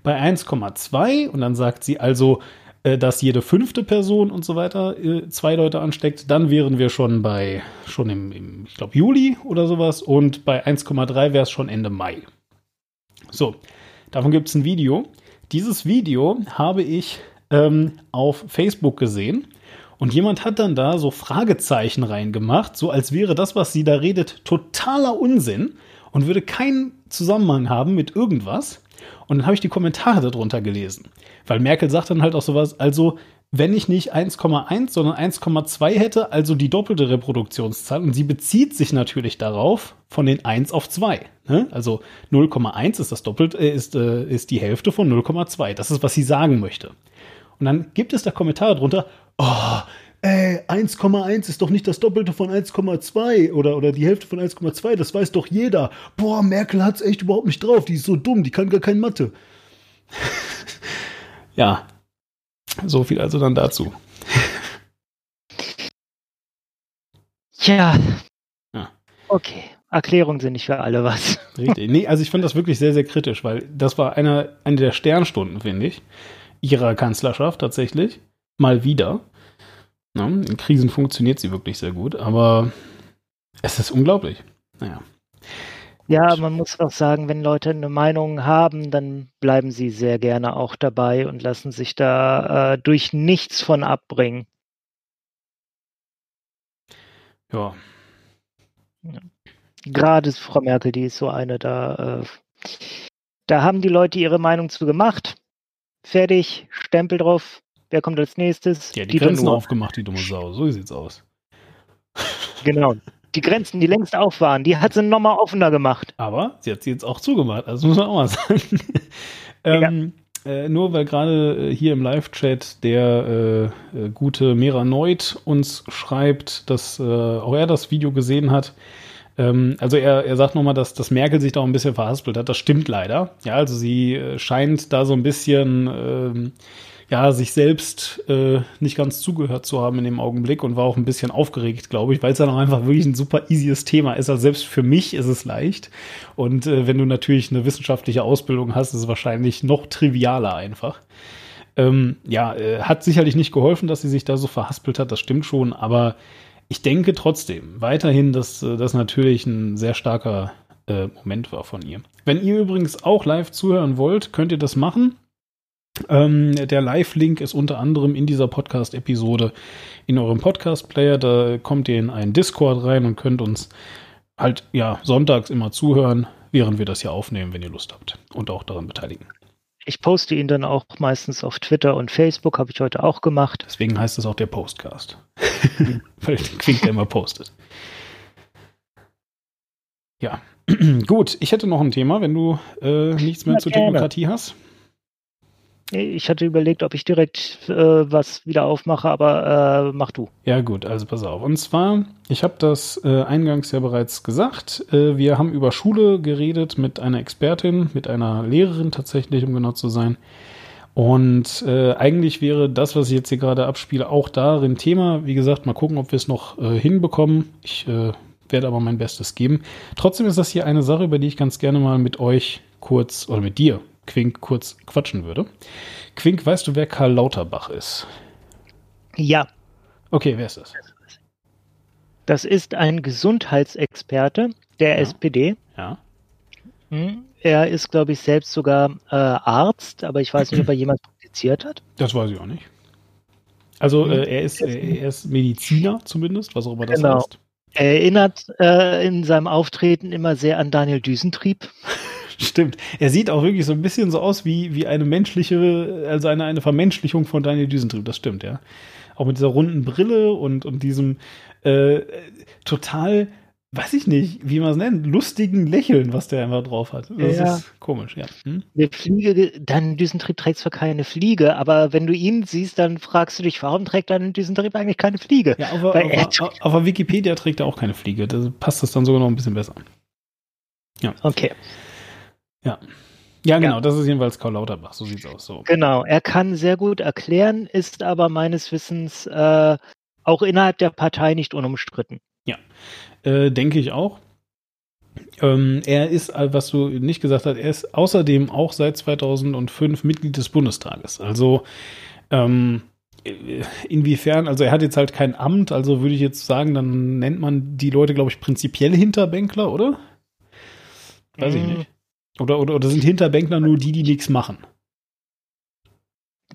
bei 1,2 und dann sagt sie also, äh, dass jede fünfte Person und so weiter äh, zwei Leute ansteckt, dann wären wir schon bei, schon im, im ich glaube, Juli oder sowas und bei 1,3 wäre es schon Ende Mai. So, davon gibt es ein Video. Dieses Video habe ich ähm, auf Facebook gesehen und jemand hat dann da so Fragezeichen reingemacht, so als wäre das, was sie da redet, totaler Unsinn und würde keinen Zusammenhang haben mit irgendwas. Und dann habe ich die Kommentare darunter gelesen. Weil Merkel sagt dann halt auch sowas, also wenn ich nicht 1,1, sondern 1,2 hätte, also die doppelte Reproduktionszahl. Und sie bezieht sich natürlich darauf von den 1 auf 2. Ne? Also 0,1 ist das doppelt, äh, ist, äh, ist die Hälfte von 0,2. Das ist, was sie sagen möchte. Und dann gibt es da Kommentare drunter, oh, ey, 1,1 ist doch nicht das Doppelte von 1,2 oder, oder die Hälfte von 1,2, das weiß doch jeder. Boah, Merkel hat's echt überhaupt nicht drauf, die ist so dumm, die kann gar kein Mathe. ja, so viel also dann dazu. Ja. Ja. Okay. Erklärungen sind nicht für alle was. Richtig. Nee, also ich fand das wirklich sehr, sehr kritisch, weil das war eine, eine der Sternstunden, finde ich, ihrer Kanzlerschaft tatsächlich. Mal wieder. Ja, in Krisen funktioniert sie wirklich sehr gut, aber es ist unglaublich. Naja. Ja, man muss auch sagen, wenn Leute eine Meinung haben, dann bleiben sie sehr gerne auch dabei und lassen sich da äh, durch nichts von abbringen. Ja, Gerade Frau Merkel, die ist so eine, da, äh, da haben die Leute ihre Meinung zu gemacht. Fertig, Stempel drauf. Wer kommt als nächstes? die hat die Dieter Grenzen aufgemacht, die dumme Sau. So sieht's aus. Genau. Die Grenzen, die längst auf waren, die hat sie nochmal offener gemacht. Aber sie hat sie jetzt auch zugemacht, also muss man auch mal sagen. ähm, äh, nur weil gerade äh, hier im Live-Chat der äh, äh, gute Mera Neut uns schreibt, dass äh, auch er das Video gesehen hat. Ähm, also er, er sagt nochmal, dass, dass Merkel sich da auch ein bisschen verhaspelt hat. Das stimmt leider. Ja, also sie scheint da so ein bisschen ähm, ja, sich selbst äh, nicht ganz zugehört zu haben in dem Augenblick und war auch ein bisschen aufgeregt, glaube ich, weil es dann auch einfach wirklich ein super easyes Thema ist. Also selbst für mich ist es leicht. Und äh, wenn du natürlich eine wissenschaftliche Ausbildung hast, ist es wahrscheinlich noch trivialer einfach. Ähm, ja, äh, hat sicherlich nicht geholfen, dass sie sich da so verhaspelt hat, das stimmt schon, aber ich denke trotzdem weiterhin, dass äh, das natürlich ein sehr starker äh, Moment war von ihr. Wenn ihr übrigens auch live zuhören wollt, könnt ihr das machen. Ähm, der Live-Link ist unter anderem in dieser Podcast-Episode in eurem Podcast-Player. Da kommt ihr in einen Discord rein und könnt uns halt ja sonntags immer zuhören, während wir das hier aufnehmen, wenn ihr Lust habt und auch daran beteiligen. Ich poste ihn dann auch meistens auf Twitter und Facebook, habe ich heute auch gemacht. Deswegen heißt es auch der Postcast. Weil der Quink der immer postet. Ja, gut. Ich hätte noch ein Thema, wenn du äh, nichts mehr Ja, zur gerne. Demokratie hast. Ich hatte überlegt, ob ich direkt äh, was wieder aufmache, aber äh, mach du. Ja, gut, also pass auf. Und zwar, ich habe das äh, eingangs ja bereits gesagt. Äh, wir haben über Schule geredet mit einer Expertin, mit einer Lehrerin tatsächlich, um genau zu sein. Und äh, eigentlich wäre das, was ich jetzt hier gerade abspiele, auch darin Thema. Wie gesagt, mal gucken, ob wir es noch äh, hinbekommen. Ich werde aber mein Bestes geben. Trotzdem ist das hier eine Sache, über die ich ganz gerne mal mit euch kurz oder mit dir, Quink, kurz quatschen würde. Quink, weißt du, wer Karl Lauterbach ist? Ja, Okay, wer ist das? das ist ein Gesundheitsexperte der Ja. SPD. Ja. Hm, Er ist, glaube ich, selbst sogar äh, Arzt, aber ich weiß nicht, ob er jemals praktiziert hat. Das weiß ich auch nicht. Also Hm. äh, er, ist, äh, er ist Mediziner zumindest, was auch immer das Genau. heißt. Er erinnert äh, in seinem Auftreten immer sehr an Daniel Düsentrieb. Stimmt. Er sieht auch wirklich so ein bisschen so aus wie, wie eine menschliche, also eine, eine Vermenschlichung von Daniel Düsentrieb. Das stimmt, ja. Auch mit dieser runden Brille und, und diesem äh, total, weiß ich nicht, wie man es nennt, lustigen Lächeln, was der einfach drauf hat. Das Ja. ist komisch, ja. Hm? Eine Fliege, Daniel Düsentrieb trägt zwar keine Fliege, aber wenn du ihn siehst, dann fragst du dich, warum trägt Daniel Düsentrieb eigentlich keine Fliege? Ja, er- der- auf der Wikipedia trägt er auch keine Fliege. Da passt das dann sogar noch ein bisschen besser. Okay, Ja. Ja, genau, Ja. das ist jedenfalls Karl Lauterbach, so sieht's aus. So. genau. Er kann sehr gut erklären, ist aber meines Wissens äh, auch innerhalb der Partei nicht unumstritten. Äh, denke ich auch. Ähm, er ist, äh, was du nicht gesagt hast, er ist außerdem auch seit 2005 Mitglied des Bundestages. Also ähm, äh, inwiefern, also er hat jetzt halt kein Amt, also würde ich jetzt sagen, dann nennt man die Leute, glaube ich, prinzipiell Hinterbänkler, oder? Weiß ich Mm. nicht. Oder, oder, oder sind Hinterbänkler nur die, die nichts machen?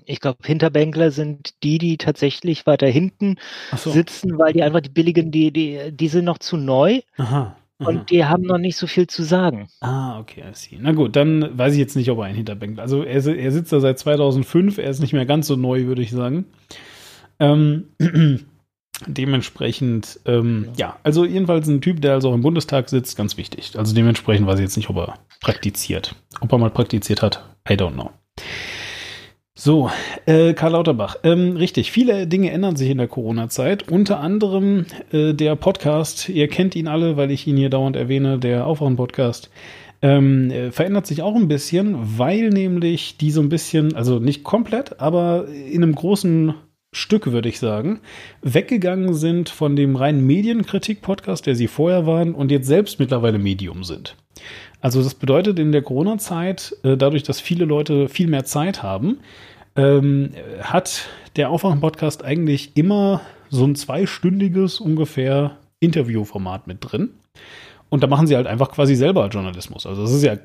Ich glaube, Hinterbänkler sind die, die tatsächlich weiter hinten so. sitzen, weil die einfach die billigen, die, die, die sind noch zu neu Aha. aha. und die haben noch nicht so viel zu sagen. Ah, okay, I see. Na gut, dann weiß ich jetzt nicht, ob er ein Hinterbänkler Also er, er sitzt da seit 2005, er ist nicht mehr ganz so neu, würde ich sagen. Ähm, dementsprechend, ähm, ja, also jedenfalls ein Typ, der also auch im Bundestag sitzt, ganz wichtig. Also dementsprechend weiß ich jetzt nicht, ob er praktiziert. Ob er mal praktiziert hat, I don't know. So, äh, Karl Lauterbach. Ähm, richtig, viele Dinge ändern sich in der Corona-Zeit. Unter anderem äh, der Podcast. Ihr kennt ihn alle, weil ich ihn hier dauernd erwähne, der Aufwachen-Podcast. Ähm, äh, verändert sich auch ein bisschen, weil nämlich die so ein bisschen, also nicht komplett, aber in einem großen Stück, würde ich sagen, weggegangen sind von dem reinen Medienkritik-Podcast, der sie vorher waren und jetzt selbst mittlerweile Medium sind. Also das bedeutet in der Corona-Zeit, äh, dadurch, dass viele Leute viel mehr Zeit haben, ähm, hat der Aufwachen-Podcast eigentlich immer so ein zweistündiges ungefähr Interviewformat mit drin. Und da machen sie halt einfach quasi selber Journalismus. Also das ist ja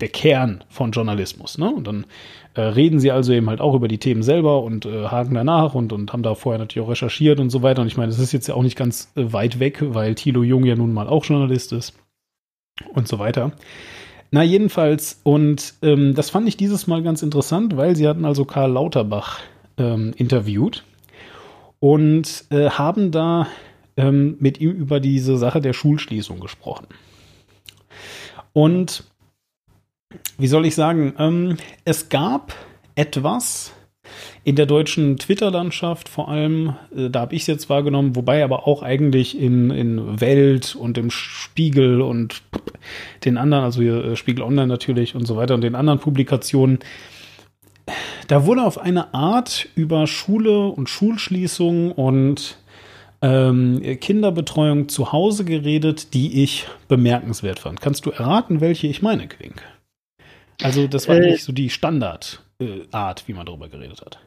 der Kern von Journalismus. Ne? Und dann äh, reden sie also eben halt auch über die Themen selber und äh, haken danach und, und haben da vorher natürlich auch recherchiert und so weiter. Und ich meine, das ist jetzt ja auch nicht ganz äh, weit weg, weil Thilo Jung ja nun mal auch Journalist ist und so weiter. Na, jedenfalls, und ähm, das fand ich dieses Mal ganz interessant, weil sie hatten also Karl Lauterbach ähm, interviewt und äh, haben da ähm, mit ihm über diese Sache der Schulschließung gesprochen. Und wie soll ich sagen, ähm, es gab etwas in der deutschen Twitter-Landschaft, vor allem, äh, da habe ich es jetzt wahrgenommen, wobei aber auch eigentlich in, in Welt und im Spiegel und den anderen, also hier äh, Spiegel Online natürlich und so weiter und den anderen Publikationen, da wurde auf eine Art über Schule und Schulschließung und ähm, Kinderbetreuung zu Hause geredet, die ich bemerkenswert fand. Kannst du erraten, welche ich meine, Quink? Also das war Äh, nicht so die Standard äh, wie man darüber geredet hat.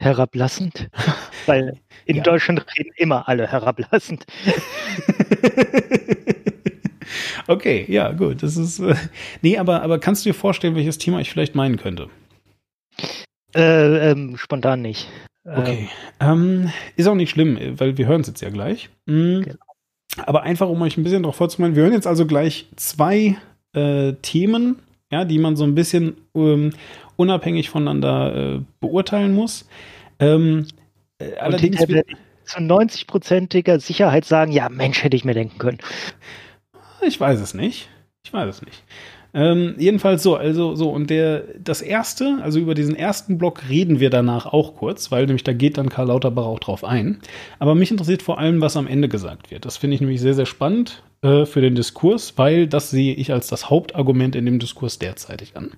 Herablassend. Weil in Ja. Deutschland reden immer alle herablassend. okay, ja, gut. Das ist. Äh, nee, aber, aber kannst du dir vorstellen, welches Thema ich vielleicht meinen könnte? Äh, ähm, spontan nicht. Okay. Ähm, ist auch nicht schlimm, weil wir hören es jetzt ja gleich. Mhm. Genau. Aber einfach, um euch ein bisschen darauf vorzumachen, wir hören jetzt also gleich zwei äh, Themen, ja, die man so ein bisschen ähm, unabhängig voneinander äh, beurteilen muss. Ähm, äh, allerdings ich zu 90-prozentiger Sicherheit sagen, ja, Mensch, hätte ich mir denken können. Ich weiß es nicht. Ich weiß es nicht. Ähm, jedenfalls so, also so, und der, das erste, also über diesen ersten Block reden wir danach auch kurz, weil nämlich da geht dann Karl Lauterbach auch drauf ein. Aber mich interessiert vor allem, was am Ende gesagt wird. Das finde ich nämlich sehr, sehr spannend äh, für den Diskurs, weil das sehe ich als das Hauptargument in dem Diskurs derzeitig an.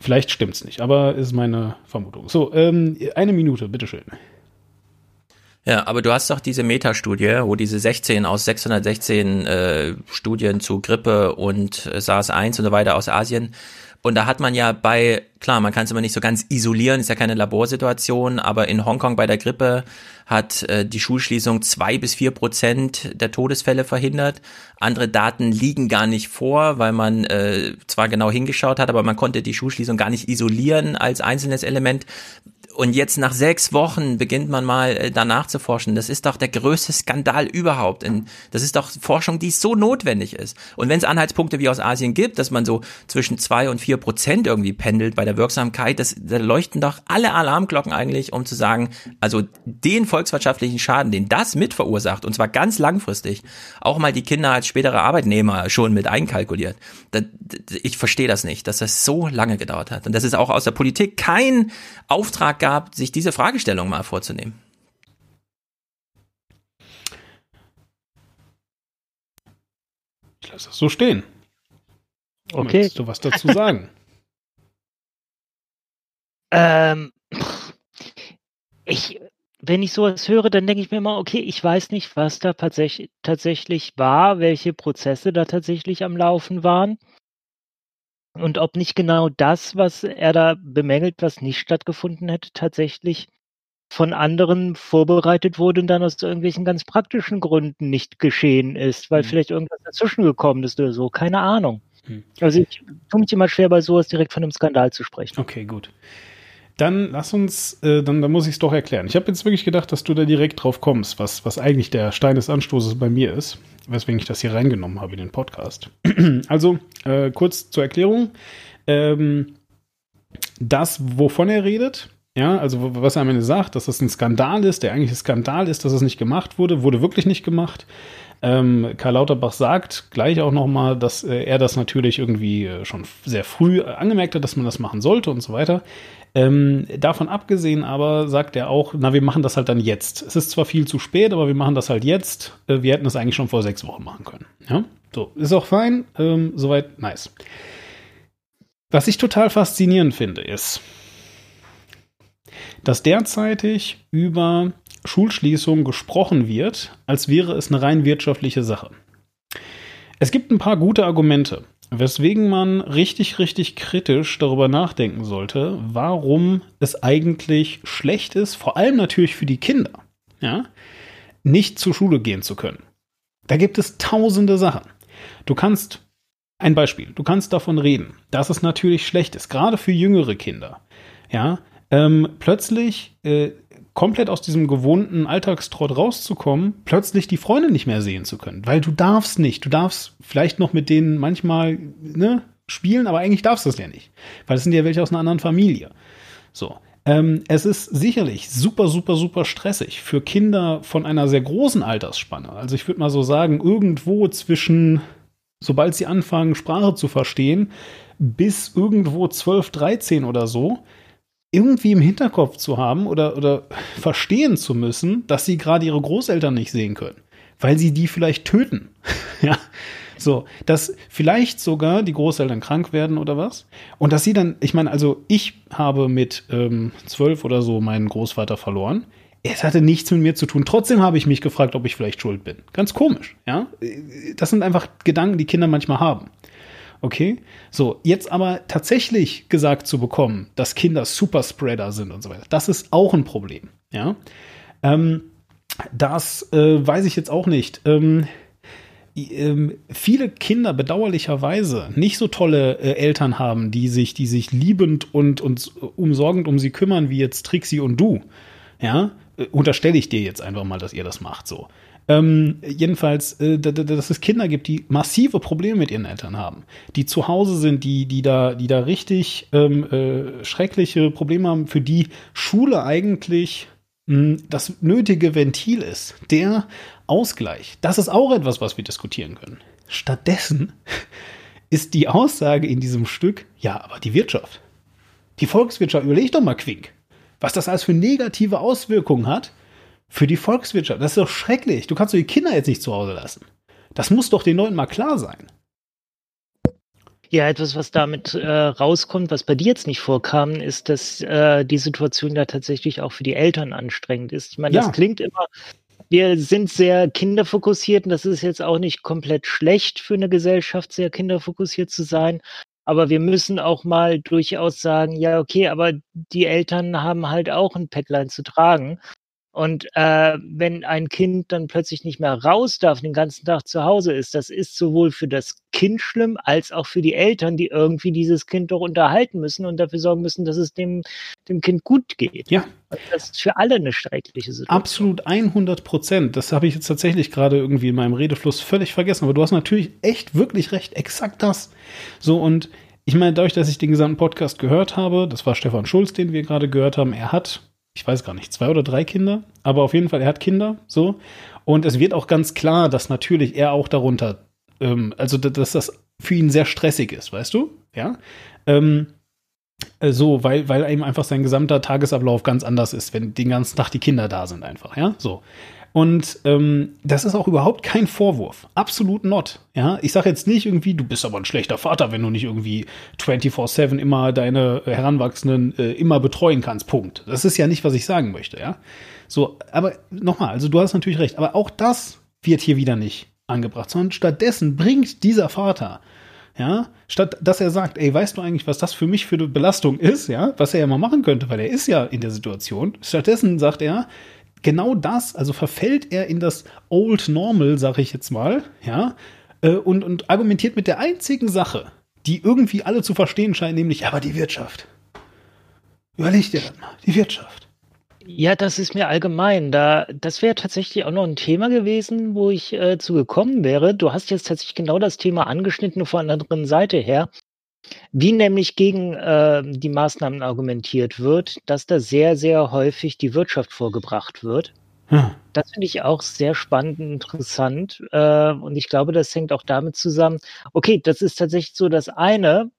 Vielleicht stimmt's nicht, aber ist meine Vermutung. So, ähm, eine Minute, bitteschön. Ja, aber du hast doch diese Metastudie, wo diese 16 aus 616 äh, Studien zu Grippe und äh, SARS-1 und so weiter aus Asien. Und da hat man ja bei, klar, man kann es immer nicht so ganz isolieren, ist ja keine Laborsituation, aber in Hongkong bei der Grippe hat äh, die Schulschließung zwei bis vier Prozent der Todesfälle verhindert. Andere Daten liegen gar nicht vor, weil man äh, zwar genau hingeschaut hat, aber man konnte die Schulschließung gar nicht isolieren als einzelnes Element. Und jetzt nach sechs Wochen beginnt man mal äh, danach zu forschen. Das ist doch der größte Skandal überhaupt. Das ist doch Forschung, die so notwendig ist. Und wenn es Anhaltspunkte wie aus Asien gibt, dass man so zwischen zwei und vier Prozent irgendwie pendelt bei der Wirksamkeit, das, da leuchten doch alle Alarmglocken eigentlich, um zu sagen, also den volkswirtschaftlichen Schaden, den das mit verursacht, und zwar ganz langfristig, auch mal die Kinder als spätere Arbeitnehmer schon mit einkalkuliert. Ich verstehe das nicht, dass das so lange gedauert hat. Und dass es auch aus der Politik kein Auftrag gab, sich diese Fragestellung mal vorzunehmen. Ich lasse das so stehen. Okay. Möchtest du was dazu sagen? Ähm, ich, wenn ich sowas höre, dann denke ich mir immer, okay, ich weiß nicht, was da tatsächlich, tatsächlich war, welche Prozesse da tatsächlich am Laufen waren. Und ob nicht genau das, was er da bemängelt, was nicht stattgefunden hätte, tatsächlich von anderen vorbereitet wurde und dann aus irgendwelchen ganz praktischen Gründen nicht geschehen ist, weil Mhm. vielleicht irgendwas dazwischen gekommen ist oder so. Keine Ahnung. Mhm. Also ich tue mich immer schwer, bei sowas direkt von einem Skandal zu sprechen. Okay, gut. Dann lass uns, äh, dann, dann muss ich es doch erklären. Ich habe jetzt wirklich gedacht, dass du da direkt drauf kommst, was, was eigentlich der Stein des Anstoßes bei mir ist, weswegen ich das hier reingenommen habe in den Podcast. also, äh, kurz zur Erklärung. Ähm, das, wovon er redet, ja, also was er am Ende sagt, dass das ein Skandal ist, der eigentliche Skandal ist, dass es nicht gemacht wurde, wurde wirklich nicht gemacht. Ähm, Karl Lauterbach sagt gleich auch nochmal, dass äh, er das natürlich irgendwie äh, schon sehr früh äh, angemerkt hat, dass man das machen sollte und so weiter. Ähm, davon abgesehen aber sagt er auch, na, wir machen das halt dann jetzt. Es ist zwar viel zu spät, aber wir machen das halt jetzt. Äh, wir hätten das eigentlich schon vor sechs Wochen machen können. Ja, so, ist auch fein. Ähm, soweit, nice. Was ich total faszinierend finde, ist, dass derzeitig über Schulschließung gesprochen wird, als wäre es eine rein wirtschaftliche Sache. Es gibt ein paar gute Argumente, weswegen man richtig, richtig kritisch darüber nachdenken sollte, warum es eigentlich schlecht ist, vor allem natürlich für die Kinder, ja, nicht zur Schule gehen zu können. Da gibt es tausende Sachen. Du kannst, ein Beispiel, du kannst davon reden, dass es natürlich schlecht ist, gerade für jüngere Kinder, ja, ähm, plötzlich äh, komplett aus diesem gewohnten Alltagstrott rauszukommen, plötzlich die Freunde nicht mehr sehen zu können. Weil du darfst nicht. Du darfst vielleicht noch mit denen manchmal ne, spielen, aber eigentlich darfst du es ja nicht. Weil es sind ja welche aus einer anderen Familie. So. Ähm, es ist sicherlich super, super, super stressig für Kinder von einer sehr großen Altersspanne. Also ich würde mal so sagen, irgendwo zwischen, sobald sie anfangen, Sprache zu verstehen, bis irgendwo 12, 13 oder so, irgendwie im Hinterkopf zu haben oder, oder verstehen zu müssen, dass sie gerade ihre Großeltern nicht sehen können, weil sie die vielleicht töten. ja. So, dass vielleicht sogar die Großeltern krank werden oder was. Und dass sie dann, ich meine, also ich habe mit ähm, zwölf oder so meinen Großvater verloren. Es hatte nichts mit mir zu tun. Trotzdem habe ich mich gefragt, ob ich vielleicht schuld bin. Ganz komisch, ja. Das sind einfach Gedanken, die Kinder manchmal haben. Okay? So, jetzt aber tatsächlich gesagt zu bekommen, dass Kinder Superspreader sind und so weiter, das ist auch ein Problem. Ja? Ähm, das äh, weiß ich jetzt auch nicht. Ähm, ähm, viele Kinder bedauerlicherweise nicht so tolle äh, Eltern haben, die sich, die sich liebend und, und umsorgend um sie kümmern, wie jetzt Trixie und du. Ja, äh, unterstelle ich dir jetzt einfach mal, dass ihr das macht so. Ähm, jedenfalls, äh, dass es Kinder gibt, die massive Probleme mit ihren Eltern haben, die zu Hause sind, die, die da, die da richtig ähm, äh, schreckliche Probleme haben, für die Schule eigentlich mh, das nötige Ventil ist. Der Ausgleich. Das ist auch etwas, was wir diskutieren können. Stattdessen ist die Aussage in diesem Stück, ja, aber die Wirtschaft. Die Volkswirtschaft, überleg doch mal, Quink, was das alles für negative Auswirkungen hat für die Volkswirtschaft. Das ist doch schrecklich. Du kannst doch die Kinder jetzt nicht zu Hause lassen. Das muss doch den Leuten mal klar sein. Ja, etwas, was damit äh, rauskommt, was bei dir jetzt nicht vorkam, ist, dass äh, die Situation ja tatsächlich auch für die Eltern anstrengend ist. Ich meine, Ja. das klingt immer, wir sind sehr kinderfokussiert und das ist jetzt auch nicht komplett schlecht für eine Gesellschaft, sehr kinderfokussiert zu sein. Aber wir müssen auch mal durchaus sagen, ja, okay, aber die Eltern haben halt auch ein Päcklein zu tragen. Und äh, wenn ein Kind dann plötzlich nicht mehr raus darf, den ganzen Tag zu Hause ist, das ist sowohl für das Kind schlimm, als auch für die Eltern, die irgendwie dieses Kind doch unterhalten müssen und dafür sorgen müssen, dass es dem, dem Kind gut geht. Ja. Also Das ist für alle eine schreckliche Situation. Absolut 100 Prozent. Das habe ich jetzt tatsächlich gerade irgendwie in meinem Redefluss völlig vergessen. Aber du hast natürlich echt wirklich recht. Exakt das. So und ich meine, dadurch, dass ich den gesamten Podcast gehört habe, das war Stefan Schulz, den wir gerade gehört haben, er hat, ich weiß gar nicht, zwei oder drei Kinder, aber auf jeden Fall, er hat Kinder, so. Und es wird auch ganz klar, dass natürlich er auch darunter, ähm, also da- dass das für ihn sehr stressig ist, weißt du? Ja. Ähm, äh, so, weil, weil eben einfach sein gesamter Tagesablauf ganz anders ist, wenn den ganzen Tag die Kinder da sind, einfach, ja, so. Und ähm, das ist auch überhaupt kein Vorwurf. Absolut not. Ja, ich sage jetzt nicht irgendwie, du bist aber ein schlechter Vater, wenn du nicht irgendwie 24/7 immer deine Heranwachsenden äh, immer betreuen kannst. Punkt. Das ist ja nicht, was ich sagen möchte. Ja, so. Aber nochmal, also du hast natürlich recht. Aber auch das wird hier wieder nicht angebracht, sondern stattdessen bringt dieser Vater ja, statt dass er sagt, ey, weißt du eigentlich, was das für mich für eine Belastung ist, ja, was er ja mal machen könnte, weil er ist ja in der Situation. Stattdessen sagt er, genau das, also verfällt er in das Old Normal, sag ich jetzt mal, ja, äh, und, und argumentiert mit der einzigen Sache, die irgendwie alle zu verstehen scheinen, nämlich, aber die Wirtschaft. Überleg dir das mal, die Wirtschaft. Ja, das ist mir allgemein. Da, das wäre tatsächlich auch noch ein Thema gewesen, wo ich äh, zu gekommen wäre. Du hast jetzt tatsächlich genau das Thema angeschnitten, von einer anderen Seite her. Wie nämlich gegen äh, die Maßnahmen argumentiert wird, dass da sehr, sehr häufig die Wirtschaft vorgebracht wird. Ja. Das finde ich auch sehr spannend und interessant. Äh, und ich glaube, das hängt auch damit zusammen. Okay, das ist tatsächlich so das eine.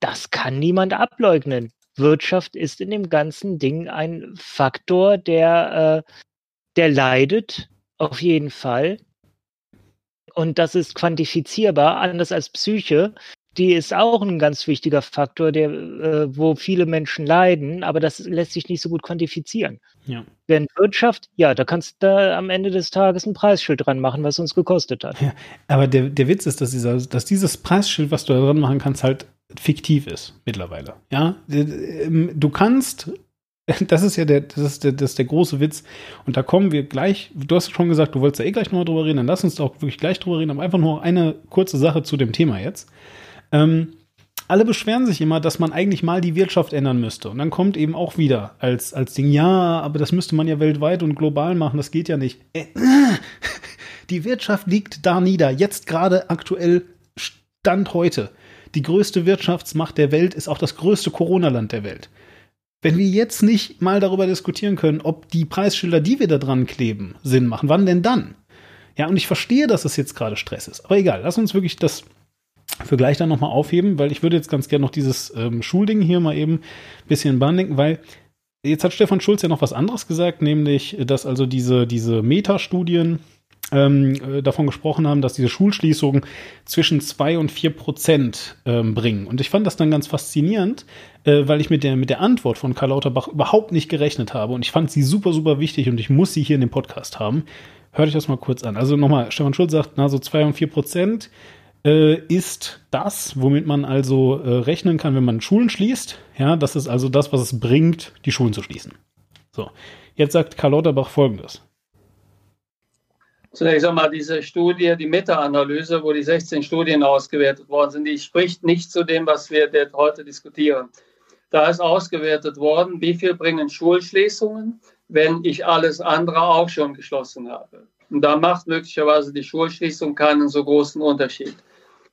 Das kann niemand ableugnen. Wirtschaft ist in dem ganzen Ding ein Faktor, der, äh, der leidet, auf jeden Fall. Und das ist quantifizierbar, anders als Psyche. Die ist auch ein ganz wichtiger Faktor, der, äh, wo viele Menschen leiden, aber das lässt sich nicht so gut quantifizieren. Ja. Während Wirtschaft, ja, da kannst du da am Ende des Tages ein Preisschild dran machen, was uns gekostet hat. Aber der, der Witz ist, dass, dieser, dass dieses Preisschild, was du da dran machen kannst, halt fiktiv ist mittlerweile. Ja, Ähm, du kannst, das ist ja der, das ist der, das ist der große Witz. Und da kommen wir gleich. Du hast schon gesagt, du wolltest ja eh gleich nochmal drüber reden. Dann lass uns auch wirklich gleich drüber reden. Aber einfach nur eine kurze Sache zu dem Thema jetzt. Ähm, alle beschweren sich immer, dass man eigentlich mal die Wirtschaft ändern müsste. Und dann kommt eben auch wieder als, als Ding, ja, aber das müsste man ja weltweit und global machen, das geht ja nicht. Äh, die Wirtschaft liegt da nieder, jetzt gerade aktuell Stand heute. Die größte Wirtschaftsmacht der Welt ist auch das größte Corona-Land der Welt. Wenn wir jetzt nicht mal darüber diskutieren können, ob die Preisschilder, die wir da dran kleben, Sinn machen, wann denn dann? Ja, und ich verstehe, dass es jetzt gerade Stress ist. Aber egal, lass uns wirklich das für gleich dann nochmal aufheben, weil ich würde jetzt ganz gerne noch dieses ähm, Schulding hier mal eben ein bisschen denken, weil jetzt hat Stefan Schulz ja noch was anderes gesagt, nämlich, dass also diese, diese Metastudien ähm, äh, davon gesprochen haben, dass diese Schulschließungen zwischen zwei und vier Prozent ähm, bringen. Und ich fand das dann ganz faszinierend, äh, weil ich mit der, mit der Antwort von Karl Lauterbach überhaupt nicht gerechnet habe. Und ich fand sie super, super wichtig und ich muss sie hier in dem Podcast haben. Hört euch das mal kurz an. Also nochmal, Stefan Schulz sagt, na, so zwei und vier Prozent äh, ist das, womit man also äh, rechnen kann, wenn man Schulen schließt. Ja, das ist also das, was es bringt, die Schulen zu schließen. So, jetzt sagt Karl Lauterbach Folgendes. Zunächst einmal diese Studie, die Meta-Analyse, wo die 16 Studien ausgewertet worden sind, die spricht nicht zu dem, was wir heute diskutieren. Da ist ausgewertet worden, wie viel bringen Schulschließungen, wenn ich alles andere auch schon geschlossen habe. Und da macht möglicherweise die Schulschließung keinen so großen Unterschied.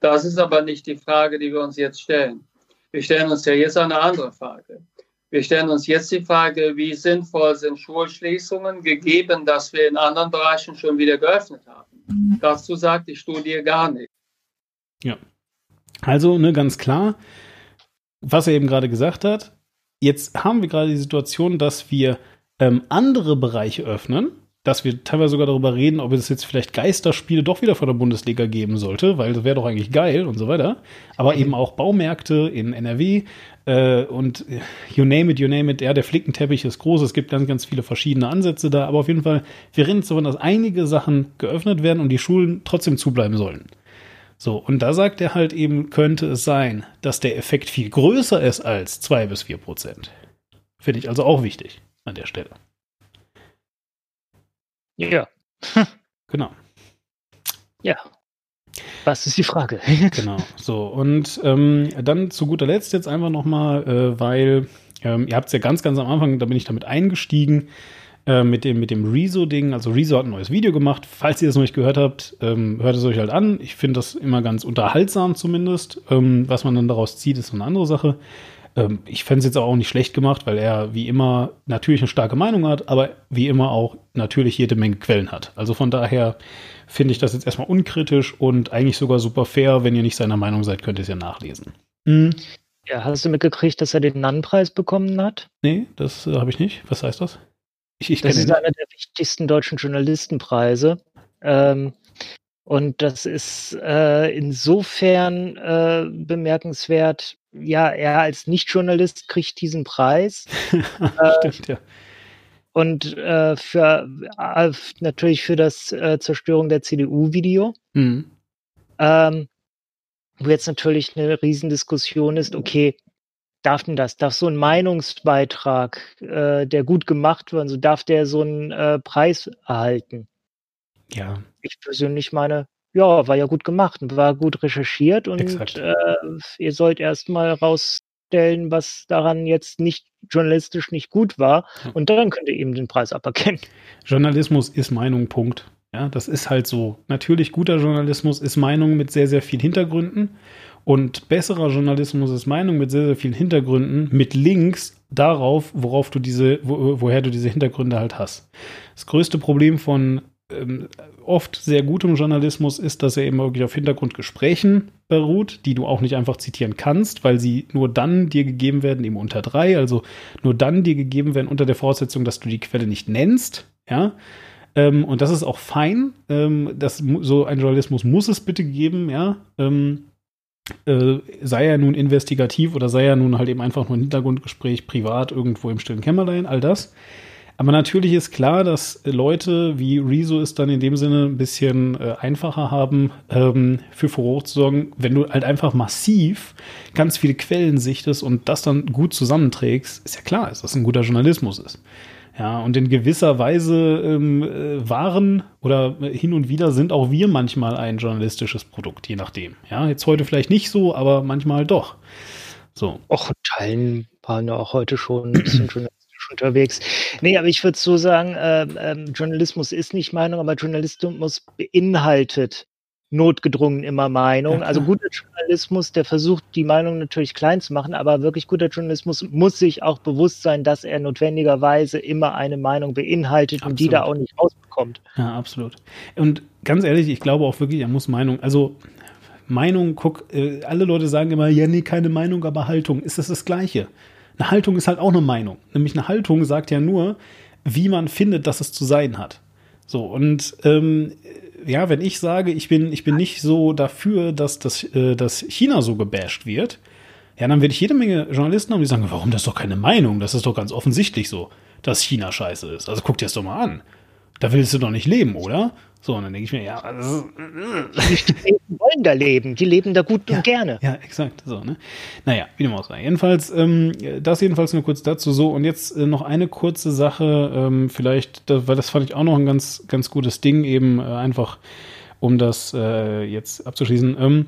Das ist aber nicht die Frage, die wir uns jetzt stellen. Wir stellen uns ja jetzt eine andere Frage. Wir stellen uns jetzt die Frage, wie sinnvoll sind Schulschließungen, gegeben, dass wir in anderen Bereichen schon wieder geöffnet haben. Dazu sagt die Studie gar nichts. Ja. Also, ne, ganz klar, was er eben gerade gesagt hat, jetzt haben wir gerade die Situation, dass wir ähm, andere Bereiche öffnen, dass wir teilweise sogar darüber reden, ob es jetzt vielleicht Geisterspiele doch wieder von der Bundesliga geben sollte, weil das wäre doch eigentlich geil und so weiter. Aber eben auch Baumärkte in NRW äh, und you name it, you name it. Ja, der Flickenteppich ist groß. Es gibt ganz, ganz viele verschiedene Ansätze da. Aber auf jeden Fall, wir reden davon, dass einige Sachen geöffnet werden und die Schulen trotzdem zubleiben sollen. So, und da sagt er halt eben, könnte es sein, dass der Effekt viel größer ist als zwei bis vier Prozent. Finde ich also auch wichtig an der Stelle. Ja. Genau. Ja. Was ist die Frage? genau. So, und ähm, dann zu guter Letzt jetzt einfach nochmal, äh, weil ähm, ihr habt es ja ganz, ganz am Anfang, da bin ich damit eingestiegen, äh, mit dem, mit dem Rezo-Ding. Also Rezo hat ein neues Video gemacht. Falls ihr es noch nicht gehört habt, ähm, hört es euch halt an. Ich finde das immer ganz unterhaltsam zumindest. Ähm, was man dann daraus zieht, ist so eine andere Sache. Ähm, ich fände es jetzt auch nicht schlecht gemacht, weil er wie immer natürlich eine starke Meinung hat, aber wie immer auch natürlich jede Menge Quellen hat. Also von daher finde ich das jetzt erstmal unkritisch und eigentlich sogar super fair. Wenn ihr nicht seiner Meinung seid, könnt ihr es ja nachlesen. Mhm. Ja, hast du mitgekriegt, dass er den Nannenpreis bekommen hat? Nee, das äh, habe ich nicht. Was heißt das? Ich, ich das ist den. einer der wichtigsten deutschen Journalistenpreise. Ähm, und das ist äh, insofern äh, bemerkenswert, ja, er als Nicht-Journalist kriegt diesen Preis. Stimmt, äh, ja. Und äh, für äh, natürlich für das äh, Zerstörung der CDU-Video. Mhm. Ähm, wo jetzt natürlich eine Riesendiskussion ist, okay, darf denn das? Darf so ein Meinungsbeitrag, äh, der gut gemacht wird, so darf der so einen äh, Preis erhalten? Ja. Ich persönlich meine, ja, war ja gut gemacht und war gut recherchiert und äh, ihr sollt erstmal rausstellen, was daran jetzt nicht journalistisch nicht gut war ja. und dann könnt ihr eben den Preis aberkennen. Journalismus ist Meinung, Punkt. Ja, das ist halt so. Natürlich guter Journalismus ist Meinung mit sehr, sehr vielen Hintergründen und besserer Journalismus ist Meinung mit sehr, sehr vielen Hintergründen, mit Links darauf, worauf du diese, wo, woher du diese Hintergründe halt hast. Das größte Problem von ähm, oft sehr gutem Journalismus ist, dass er eben wirklich auf Hintergrundgesprächen beruht, die du auch nicht einfach zitieren kannst, weil sie nur dann dir gegeben werden, eben unter drei, also nur dann dir gegeben werden unter der Voraussetzung, dass du die Quelle nicht nennst, ja. Ähm, und das ist auch fein. Ähm, das, so ein Journalismus muss es bitte geben, ja. Ähm, äh, sei er nun investigativ oder sei er nun halt eben einfach nur ein Hintergrundgespräch privat irgendwo im stillen Kämmerlein, all das. Aber natürlich ist klar, dass Leute wie Rezo es dann in dem Sinne ein bisschen äh, einfacher haben, ähm, für Furore zu sorgen, wenn du halt einfach massiv ganz viele Quellen sichtest und das dann gut zusammenträgst, ist ja klar, dass das ein guter Journalismus ist. Ja, und in gewisser Weise ähm, äh, waren oder hin und wieder sind auch wir manchmal ein journalistisches Produkt, je nachdem. Ja, jetzt heute vielleicht nicht so, aber manchmal doch. So. Och, Teilen waren ja auch heute schon ein bisschen unterwegs. Nee, aber ich würde so sagen, äh, äh, Journalismus ist nicht Meinung, aber Journalismus beinhaltet notgedrungen immer Meinung. Also guter Journalismus, der versucht, die Meinung natürlich klein zu machen, aber wirklich guter Journalismus muss sich auch bewusst sein, dass er notwendigerweise immer eine Meinung beinhaltet absolut. und die da auch nicht rausbekommt. Ja, absolut. Und ganz ehrlich, ich glaube auch wirklich, er muss Meinung, also Meinung, guck, äh, alle Leute sagen immer, ja, nee, keine Meinung, aber Haltung. Ist das das Gleiche? Eine Haltung ist halt auch eine Meinung. Nämlich eine Haltung sagt ja nur, wie man findet, dass es zu sein hat. So, und ähm, ja, wenn ich sage, ich bin, ich bin nicht so dafür, dass, das, äh, dass China so gebasht wird, ja, dann werde ich jede Menge Journalisten haben, die sagen, warum das ist doch keine Meinung? Das ist doch ganz offensichtlich so, dass China scheiße ist. Also guck dir das doch mal an. Da willst du doch nicht leben, oder? So, und dann denke ich mir, ja, Die wollen da leben. Die leben da gut und gerne. ja, exakt. So, ne? Naja, wie dem auch sei. Jedenfalls, ähm, das jedenfalls nur kurz dazu. So, und jetzt äh, noch eine kurze Sache, ähm, vielleicht, da, weil das fand ich auch noch ein ganz, ganz gutes Ding, eben äh, einfach, um das äh, jetzt abzuschließen. Ähm,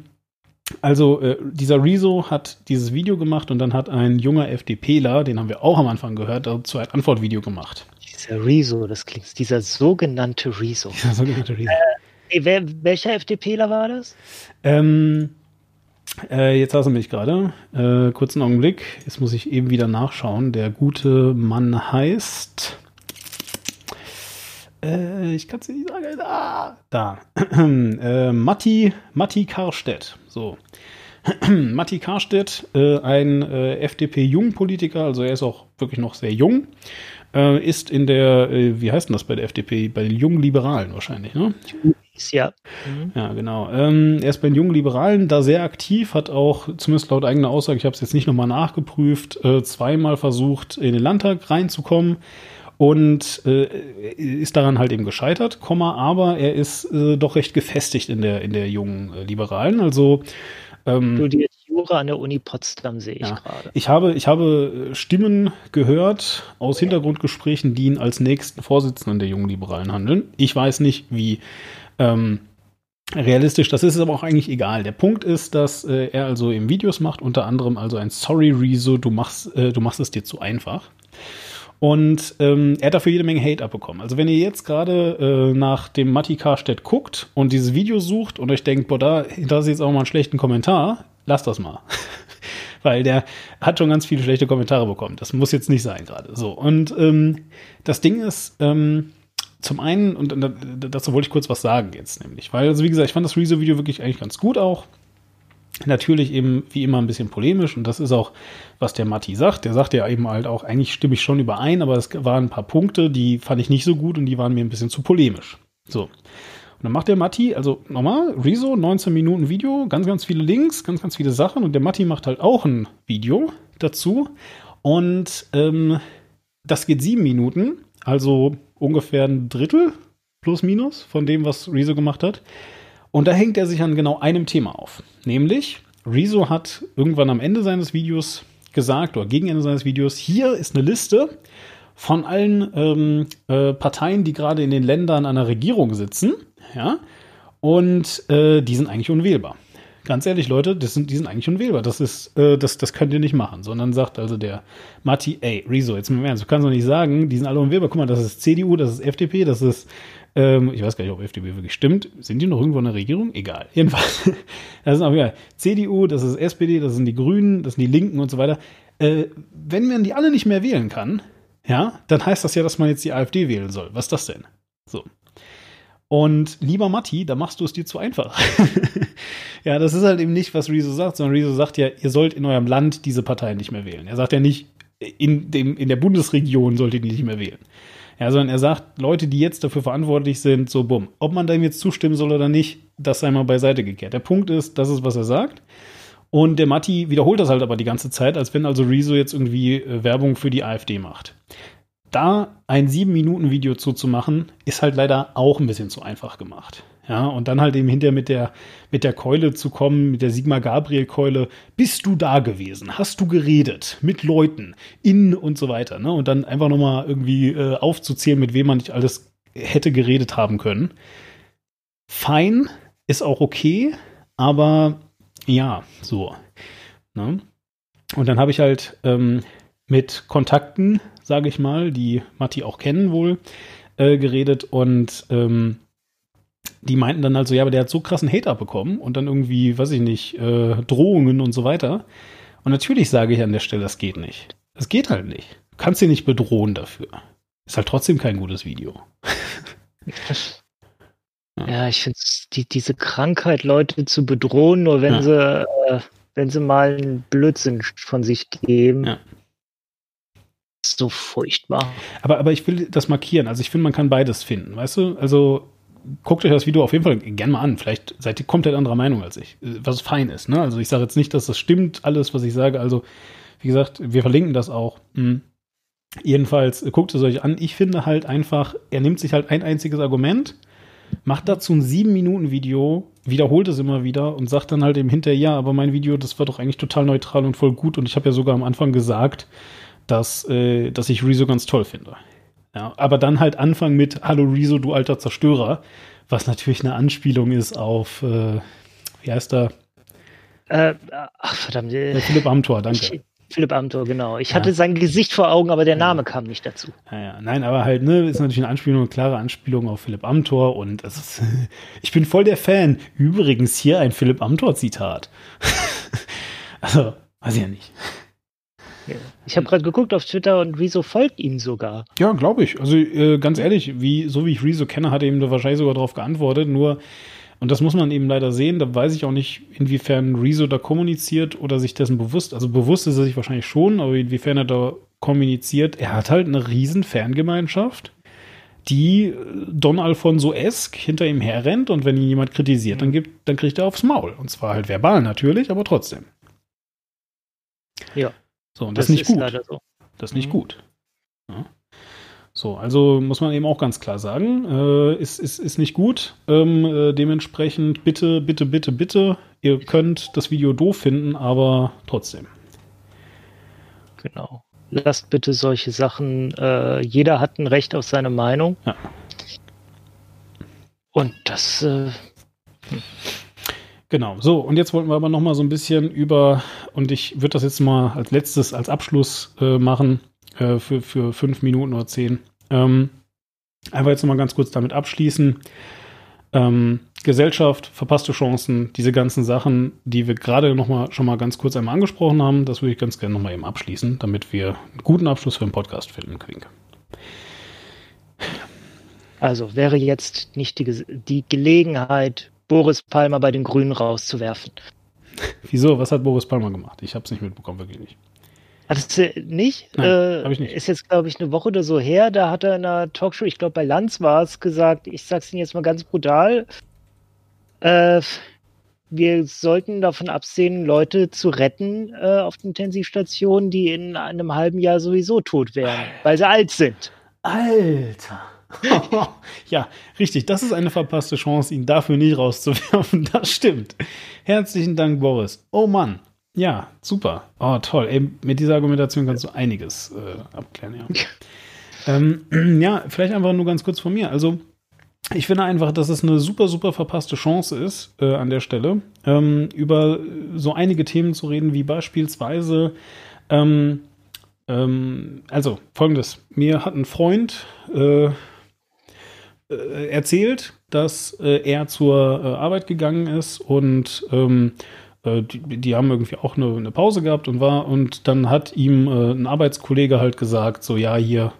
also, äh, dieser Rezo hat dieses Video gemacht und dann hat ein junger FDPler, den haben wir auch am Anfang gehört, dazu ein Antwortvideo gemacht. Dieser Rezo, das klingt, dieser sogenannte Rezo. Dieser sogenannte Rezo. Ey, wer, welcher FDPler war das? Ähm, äh, jetzt hast du mich gerade. Äh, kurzen Augenblick. Jetzt muss ich eben wieder nachschauen. Der gute Mann heißt. Äh, ich kann es nicht sagen. Ah, da. äh, Matti, Matti Karstedt. So. Matti Karstedt, äh, ein äh, FDP-Jungpolitiker, also er ist auch wirklich noch sehr jung, äh, ist in der, äh, wie heißt denn das bei der FDP? Bei den jungen Liberalen wahrscheinlich, ne? Ja. Ja, genau. Ähm, er ist bei den jungen Liberalen da sehr aktiv, hat auch, zumindest laut eigener Aussage, ich habe es jetzt nicht nochmal nachgeprüft, äh, zweimal versucht, in den Landtag reinzukommen und äh, ist daran halt eben gescheitert, Komma, aber er ist äh, doch recht gefestigt in der, in der jungen äh, Liberalen. Also ähm, Studiert Jura an der Uni Potsdam, sehe ich ja. gerade. Ich habe, ich habe äh, Stimmen gehört aus Hintergrundgesprächen, die ihn als nächsten Vorsitzenden der jungen Liberalen handeln. Ich weiß nicht, wie ähm, realistisch das ist, ist aber auch eigentlich egal. Der Punkt ist, dass äh, er also eben Videos macht, unter anderem also ein Sorry Rezo, du machst, äh, du machst es dir zu einfach. Und ähm, er hat dafür jede Menge Hate abbekommen. Also wenn ihr jetzt gerade äh, nach dem Matti Karstedt guckt und dieses Video sucht und euch denkt, boah, da hinterlasse ich jetzt auch mal einen schlechten Kommentar, lasst das mal. Weil der hat schon ganz viele schlechte Kommentare bekommen. Das muss jetzt nicht sein gerade. So. Und ähm, das Ding ist, ähm, zum einen, und da- dazu wollte ich kurz was sagen jetzt nämlich. Weil, also wie gesagt, ich fand das Rezo-Video wirklich eigentlich ganz gut auch. Natürlich eben wie immer ein bisschen polemisch und das ist auch, was der Matti sagt. Der sagt ja eben halt auch, eigentlich stimme ich schon überein, aber es waren ein paar Punkte, die fand ich nicht so gut und die waren mir ein bisschen zu polemisch. So. Und dann macht der Matti, also nochmal, Rezo, 19 Minuten Video, ganz, ganz viele Links, ganz, ganz viele Sachen und der Matti macht halt auch ein Video dazu und ähm, das geht sieben Minuten, also ungefähr ein Drittel plus minus von dem, was Rezo gemacht hat. Und da hängt er sich an genau einem Thema auf. Nämlich, Rezo hat irgendwann am Ende seines Videos gesagt, oder gegen Ende seines Videos, hier ist eine Liste von allen ähm, äh, Parteien, die gerade in den Ländern an der Regierung sitzen, ja, und äh, die sind eigentlich unwählbar. Ganz ehrlich, Leute, das sind, die sind eigentlich unwählbar. Das ist, äh, das, das könnt ihr nicht machen. Sondern sagt also der Matti, ey, Rezo, jetzt mal im Ernst, du kannst doch nicht sagen, die sind alle unwählbar. Guck mal, das ist CDU, das ist FDP, das ist, ähm, ich weiß gar nicht, ob FDP wirklich stimmt. Sind die noch irgendwo in der Regierung? Egal. Jedenfalls, das ist auch egal. CDU, das ist SPD, das sind die Grünen, das sind die Linken und so weiter. Äh, wenn man die alle nicht mehr wählen kann, ja, dann heißt das ja, dass man jetzt die AfD wählen soll. Was ist das denn? So. Und lieber Matti, da machst du es dir zu einfach. ja, das ist halt eben nicht, was Rezo sagt, sondern Rezo sagt ja, ihr sollt in eurem Land diese Parteien nicht mehr wählen. Er sagt ja nicht, in, dem, in der Bundesregion solltet ihr die nicht mehr wählen. Ja, sondern er sagt, Leute, die jetzt dafür verantwortlich sind, so bumm. Ob man dem jetzt zustimmen soll oder nicht, das sei mal beiseite gekehrt. Der Punkt ist, das ist, was er sagt. Und der Matti wiederholt das halt aber die ganze Zeit, als wenn also Rezo jetzt irgendwie äh, Werbung für die AfD macht. Da ein sieben Minuten Video zuzumachen, ist halt leider auch ein bisschen zu einfach gemacht. Ja, und dann halt eben hinterher mit der, mit der Keule zu kommen, mit der Sigmar Gabriel Keule. Bist du da gewesen? Hast du geredet mit Leuten in und so weiter, ne? Und dann einfach nochmal irgendwie äh, aufzuzählen, mit wem man nicht alles hätte geredet haben können. Fein, ist auch okay, aber ja, so. Ne? Und dann habe ich halt ähm, mit Kontakten, sage ich mal, die Matti auch kennen wohl, äh, geredet und ähm, die meinten dann also, ja, aber der hat so krassen Hate abbekommen und dann irgendwie, weiß ich nicht, äh, Drohungen und so weiter. Und natürlich sage ich an der Stelle, das geht nicht. Das geht halt nicht. Du kannst ihn nicht bedrohen dafür. Ist halt trotzdem kein gutes Video. Ja, ich finde die, diese Krankheit, Leute zu bedrohen, nur wenn Ja. sie, äh, wenn sie mal einen Blödsinn von sich geben. Ja. ist so furchtbar. Aber, aber ich will das markieren. Also ich finde, man kann beides finden, weißt du? Also guckt euch das Video auf jeden Fall gerne mal an. Vielleicht seid ihr komplett anderer Meinung als ich, äh, was fein ist. Ne? Also ich sage jetzt nicht, dass das stimmt, alles, was ich sage. Also wie gesagt, wir verlinken das auch. Hm. Jedenfalls äh, guckt es euch an. Ich finde halt einfach, er nimmt sich halt ein einziges Argument, macht dazu ein sieben Minuten Video, wiederholt es immer wieder und sagt dann halt eben hinterher, ja, aber mein Video, das war doch eigentlich total neutral und voll gut und ich habe ja sogar am Anfang gesagt, dass, äh, dass ich Rezo ganz toll finde. Ja, aber dann halt anfangen mit Hallo Rezo, du alter Zerstörer, was natürlich eine Anspielung ist auf, äh, wie heißt er? Äh, ach, verdammt. Äh, Philipp Amthor, danke. Ich, Philipp Amthor, genau. Ich hatte sein Gesicht vor Augen, aber der Name kam nicht dazu. Ja, ja. Nein, aber halt, ne, ist natürlich eine Anspielung, eine klare Anspielung auf Philipp Amthor und ist, ich bin voll der Fan. Übrigens hier ein Philipp Amthor-Zitat. also, weiß ich ja nicht. Ich habe gerade geguckt auf Twitter und Rezo folgt ihm sogar. Ja, glaube ich. Also äh, ganz ehrlich, wie, so wie ich Rezo kenne, hat er ihm da wahrscheinlich sogar darauf geantwortet. Nur, und das muss man eben leider sehen, da weiß ich auch nicht, inwiefern Rezo da kommuniziert oder sich dessen bewusst, also bewusst ist er sich wahrscheinlich schon, aber inwiefern er da kommuniziert, er hat halt eine riesen Fangemeinschaft, die äh, Don Alfonso-esk hinter ihm herrennt und wenn ihn jemand kritisiert, dann, gibt, dann kriegt er aufs Maul. Und zwar halt verbal natürlich, aber trotzdem. Ja. So, und das, das ist nicht gut. So. Das ist nicht mhm. gut. Ja. So, also muss man eben auch ganz klar sagen, äh, ist, ist, ist nicht gut. Ähm, äh, dementsprechend bitte, bitte, bitte, bitte, ihr könnt das Video doof finden, aber trotzdem. Genau. Lasst bitte solche Sachen, äh, jeder hat ein Recht auf seine Meinung. Ja. Und das. Äh, hm. Genau, so, und jetzt wollten wir aber noch mal so ein bisschen über, und ich würde das jetzt mal als letztes, als Abschluss äh, machen, äh, für, für fünf Minuten oder zehn. Ähm, einfach jetzt noch mal ganz kurz damit abschließen. Ähm, Gesellschaft, verpasste Chancen, diese ganzen Sachen, die wir gerade noch mal schon mal ganz kurz einmal angesprochen haben, das würde ich ganz gerne noch mal eben abschließen, damit wir einen guten Abschluss für den Podcast finden, Quink. Also wäre jetzt nicht die, die Gelegenheit, Boris Palmer bei den Grünen rauszuwerfen. Wieso? Was hat Boris Palmer gemacht? Ich habe es nicht mitbekommen, wirklich nicht. Hattest du nicht? Nein, äh, ich nicht. Ist jetzt, glaube ich, eine Woche oder so her. Da hat er in einer Talkshow, ich glaube bei Lanz war es, gesagt, ich sag's Ihnen jetzt mal ganz brutal, äh, wir sollten davon absehen, Leute zu retten äh, auf den Intensivstationen, die in einem halben Jahr sowieso tot wären, weil sie alt sind. Alter. ja, richtig. Das ist eine verpasste Chance, ihn dafür nicht rauszuwerfen. Das stimmt. Herzlichen Dank, Boris. Oh Mann. Ja, super. Oh, toll. Ey, mit dieser Argumentation kannst du einiges äh, abklären, ja. ähm, ja, vielleicht einfach nur ganz kurz von mir. Also, ich finde einfach, dass es eine super, super verpasste Chance ist, äh, an der Stelle, ähm, über so einige Themen zu reden, wie beispielsweise, ähm, ähm also folgendes: Mir hat ein Freund, äh, äh, erzählt, dass äh, er zur äh, Arbeit gegangen ist und ähm, äh, die, die, haben irgendwie auch eine, eine, Pause gehabt und war und dann hat ihm äh, ein Arbeitskollege halt gesagt, so ja hier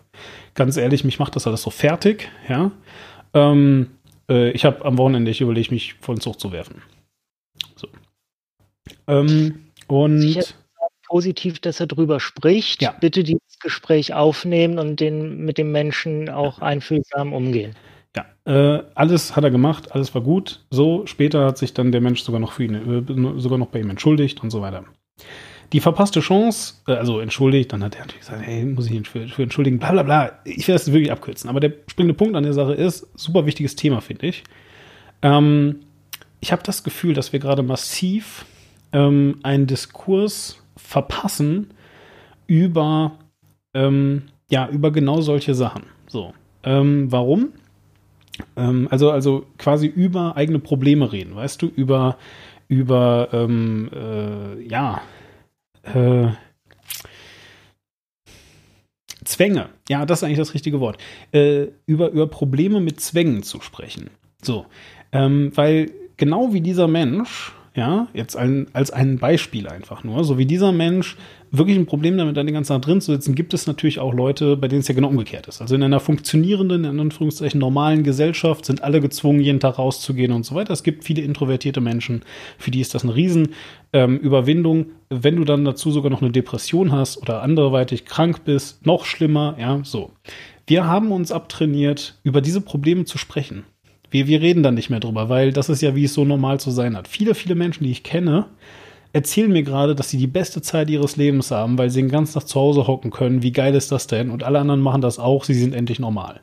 ganz ehrlich, mich macht das alles so fertig, ja. Ähm, äh, ich habe am Wochenende ich überlege mich von Zug zu werfen. So. Ähm, und Sicher positiv, dass er drüber spricht. Ja. Bitte dieses Gespräch aufnehmen und den, mit dem Menschen auch einfühlsam umgehen. Äh, alles hat er gemacht, alles war gut. So, später hat sich dann der Mensch sogar noch für ihn, äh, sogar noch bei ihm entschuldigt und so weiter. Die verpasste Chance, äh, also entschuldigt, dann hat er natürlich gesagt, hey, muss ich ihn für, für entschuldigen, bla bla bla. Ich werde es wirklich abkürzen. Aber der springende Punkt an der Sache ist, super wichtiges Thema, finde ich. Ähm, ich habe das Gefühl, dass wir gerade massiv ähm, einen Diskurs verpassen über, ähm, ja, über genau solche Sachen. So. Ähm, warum? Ähm, also, also quasi über eigene Probleme reden, weißt du, über, über, ähm, äh, ja, äh, Zwänge. Ja, das ist eigentlich das richtige Wort. Äh, über, über Probleme mit Zwängen zu sprechen. So. Ähm, weil genau wie dieser Mensch ja, jetzt ein, als ein Beispiel einfach nur, so wie dieser Mensch wirklich ein Problem damit hat, den ganzen Tag drin zu sitzen, gibt es natürlich auch Leute, bei denen es ja genau umgekehrt ist. Also in einer funktionierenden, in Anführungszeichen normalen Gesellschaft sind alle gezwungen, jeden Tag rauszugehen und so weiter. Es gibt viele introvertierte Menschen, für die ist das eine Riesenüberwindung. Ähm, Wenn du dann dazu sogar noch eine Depression hast oder anderweitig krank bist, noch schlimmer, ja, so. Wir haben uns abtrainiert, über diese Probleme zu sprechen. Wir, wir reden dann nicht mehr drüber, weil das ist ja, wie es so normal zu sein hat. Viele, viele Menschen, die ich kenne, erzählen mir gerade, dass sie die beste Zeit ihres Lebens haben, weil sie den ganzen Tag zu Hause hocken können. Wie geil ist das denn? Und alle anderen machen das auch, sie sind endlich normal.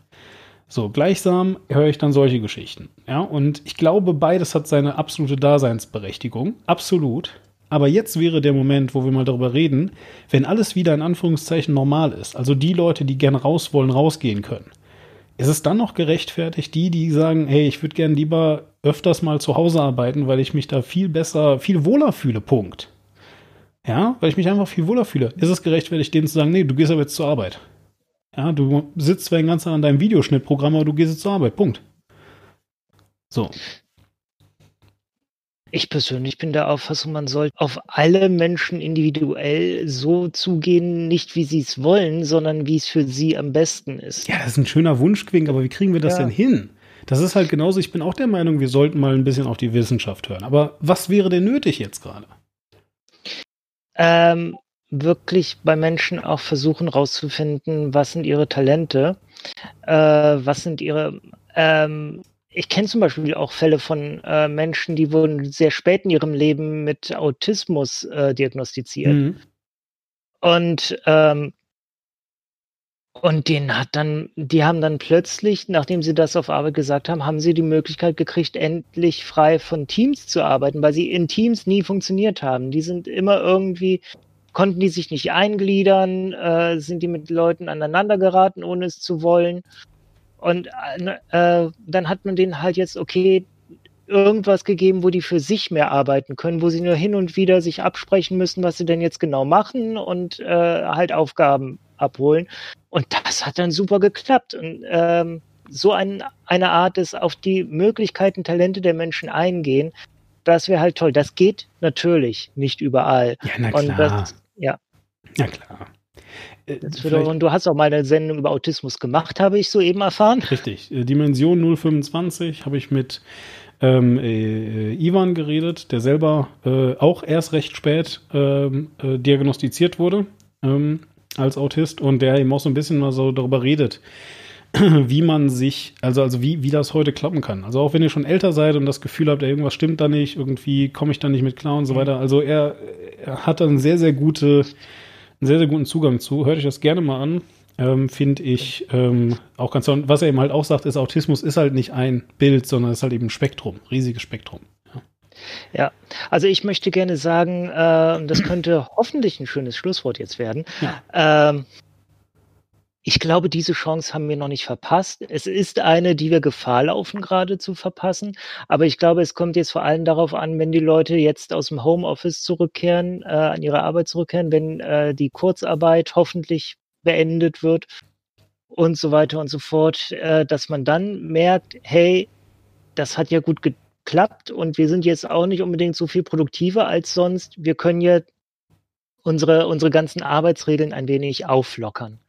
So, gleichsam höre ich dann solche Geschichten. Ja, und ich glaube, beides hat seine absolute Daseinsberechtigung. Absolut. Aber jetzt wäre der Moment, wo wir mal darüber reden, wenn alles wieder in Anführungszeichen normal ist, also die Leute, die gerne raus wollen, rausgehen können. Ist es dann noch gerechtfertigt, die, die sagen, hey, ich würde gerne lieber öfters mal zu Hause arbeiten, weil ich mich da viel besser, viel wohler fühle, Punkt. Ja, weil ich mich einfach viel wohler fühle. Ist es gerechtfertigt, denen zu sagen, nee, du gehst aber jetzt zur Arbeit. Ja, du sitzt zwar den ganzen Tag an deinem Videoschnittprogramm, aber du gehst jetzt zur Arbeit, Punkt. So. Ich persönlich bin der Auffassung, man sollte auf alle Menschen individuell so zugehen, nicht wie sie es wollen, sondern wie es für sie am besten ist. Ja, das ist ein schöner Wunschquink, aber wie kriegen wir das Ja. denn hin? Das ist halt genauso, ich bin auch der Meinung, wir sollten mal ein bisschen auf die Wissenschaft hören. Aber was wäre denn nötig jetzt gerade? ähm, wirklich bei Menschen auch versuchen rauszufinden, was sind ihre Talente, äh, was sind ihre, ähm, ich kenne zum Beispiel auch Fälle von äh, Menschen, die wurden sehr spät in ihrem Leben mit Autismus äh, diagnostiziert. Mhm. Und ähm, und den hat dann, die haben dann plötzlich, nachdem sie das auf Arbeit gesagt haben, haben sie die Möglichkeit gekriegt, endlich frei von Teams zu arbeiten, weil sie in Teams nie funktioniert haben. Die sind immer irgendwie, konnten die sich nicht eingliedern, äh, sind die mit Leuten aneinander geraten, ohne es zu wollen. Und äh, dann hat man denen halt jetzt, okay, irgendwas gegeben, wo die für sich mehr arbeiten können, wo sie nur hin und wieder sich absprechen müssen, was sie denn jetzt genau machen und äh, halt Aufgaben abholen. Und das hat dann super geklappt. Und ähm, so ein, eine Art ist auf die Möglichkeiten, Talente der Menschen eingehen, das wäre halt toll. Das geht natürlich nicht überall. Ja, na klar. das, ja, Na klar. Äh, das vielleicht- wird, und du hast auch mal eine Sendung über Autismus gemacht, habe ich soeben erfahren. Richtig. Äh, Dimension 025 habe ich mit ähm, äh, Ivan geredet, der selber äh, auch erst recht spät ähm, äh, diagnostiziert wurde ähm, als Autist und der eben auch so ein bisschen mal so darüber redet, wie man sich, also, also wie, wie das heute klappen kann. Also auch wenn ihr schon älter seid und das Gefühl habt, irgendwas stimmt da nicht, irgendwie komme ich da nicht mit klar und so weiter. Also er, er hat da einen sehr, sehr gute, einen sehr, sehr guten Zugang zu. Hört euch das gerne mal an. Ähm, Finde ich ähm, auch ganz toll. Was er eben halt auch sagt, ist, Autismus ist halt nicht ein Bild, sondern es ist halt eben ein Spektrum, riesiges Spektrum. Ja, also ich möchte gerne sagen, äh, das könnte hoffentlich ein schönes Schlusswort jetzt werden. Ähm, ich glaube, diese Chance haben wir noch nicht verpasst. Es ist eine, die wir Gefahr laufen, gerade zu verpassen. Aber ich glaube, es kommt jetzt vor allem darauf an, wenn die Leute jetzt aus dem Homeoffice zurückkehren, äh, an ihre Arbeit zurückkehren, wenn äh, die Kurzarbeit hoffentlich beendet wird und so weiter und so fort, äh, dass man dann merkt, hey, das hat ja gut geklappt und wir sind jetzt auch nicht unbedingt so viel produktiver als sonst. Wir können ja unsere, unsere ganzen Arbeitsregeln ein wenig auflockern.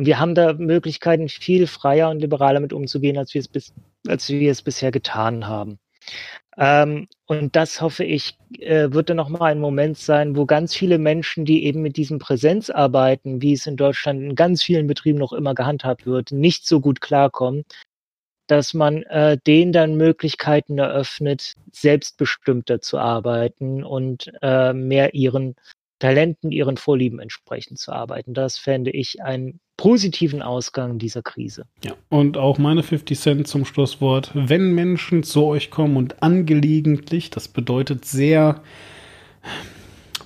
Und wir haben da Möglichkeiten, viel freier und liberaler mit umzugehen, als wir es, bis, als wir es bisher getan haben. Ähm, und das hoffe ich, äh, wird dann nochmal ein Moment sein, wo ganz viele Menschen, die eben mit diesem Präsenzarbeiten, wie es in Deutschland in ganz vielen Betrieben noch immer gehandhabt wird, nicht so gut klarkommen, dass man äh, denen dann Möglichkeiten eröffnet, selbstbestimmter zu arbeiten und äh, mehr ihren Talenten, ihren Vorlieben entsprechend zu arbeiten. Das fände ich einen positiven Ausgang dieser Krise. Ja. Und auch meine 50 Cent zum Schlusswort. Wenn Menschen zu euch kommen und angelegentlich, das bedeutet sehr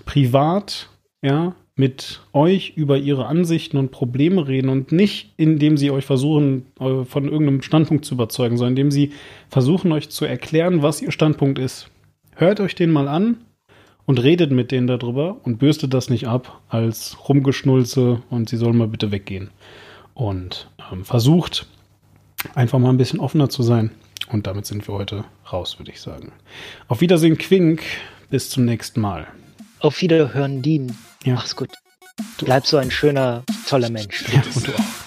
privat, ja, mit euch über ihre Ansichten und Probleme reden und nicht, indem sie euch versuchen, äh, von irgendeinem Standpunkt zu überzeugen, sondern indem sie versuchen, euch zu erklären, was ihr Standpunkt ist. Hört euch den mal an und redet mit denen darüber und bürstet das nicht ab als Rumgeschnulze und sie sollen mal bitte weggehen. Und ähm, versucht einfach mal ein bisschen offener zu sein. Und damit sind wir heute raus, würde ich sagen. Auf Wiedersehen, Quink. Bis zum nächsten Mal. Auf Wiederhören, Dean. Ja. Mach's gut. Bleib so ein schöner, toller Mensch. Ja, und du auch.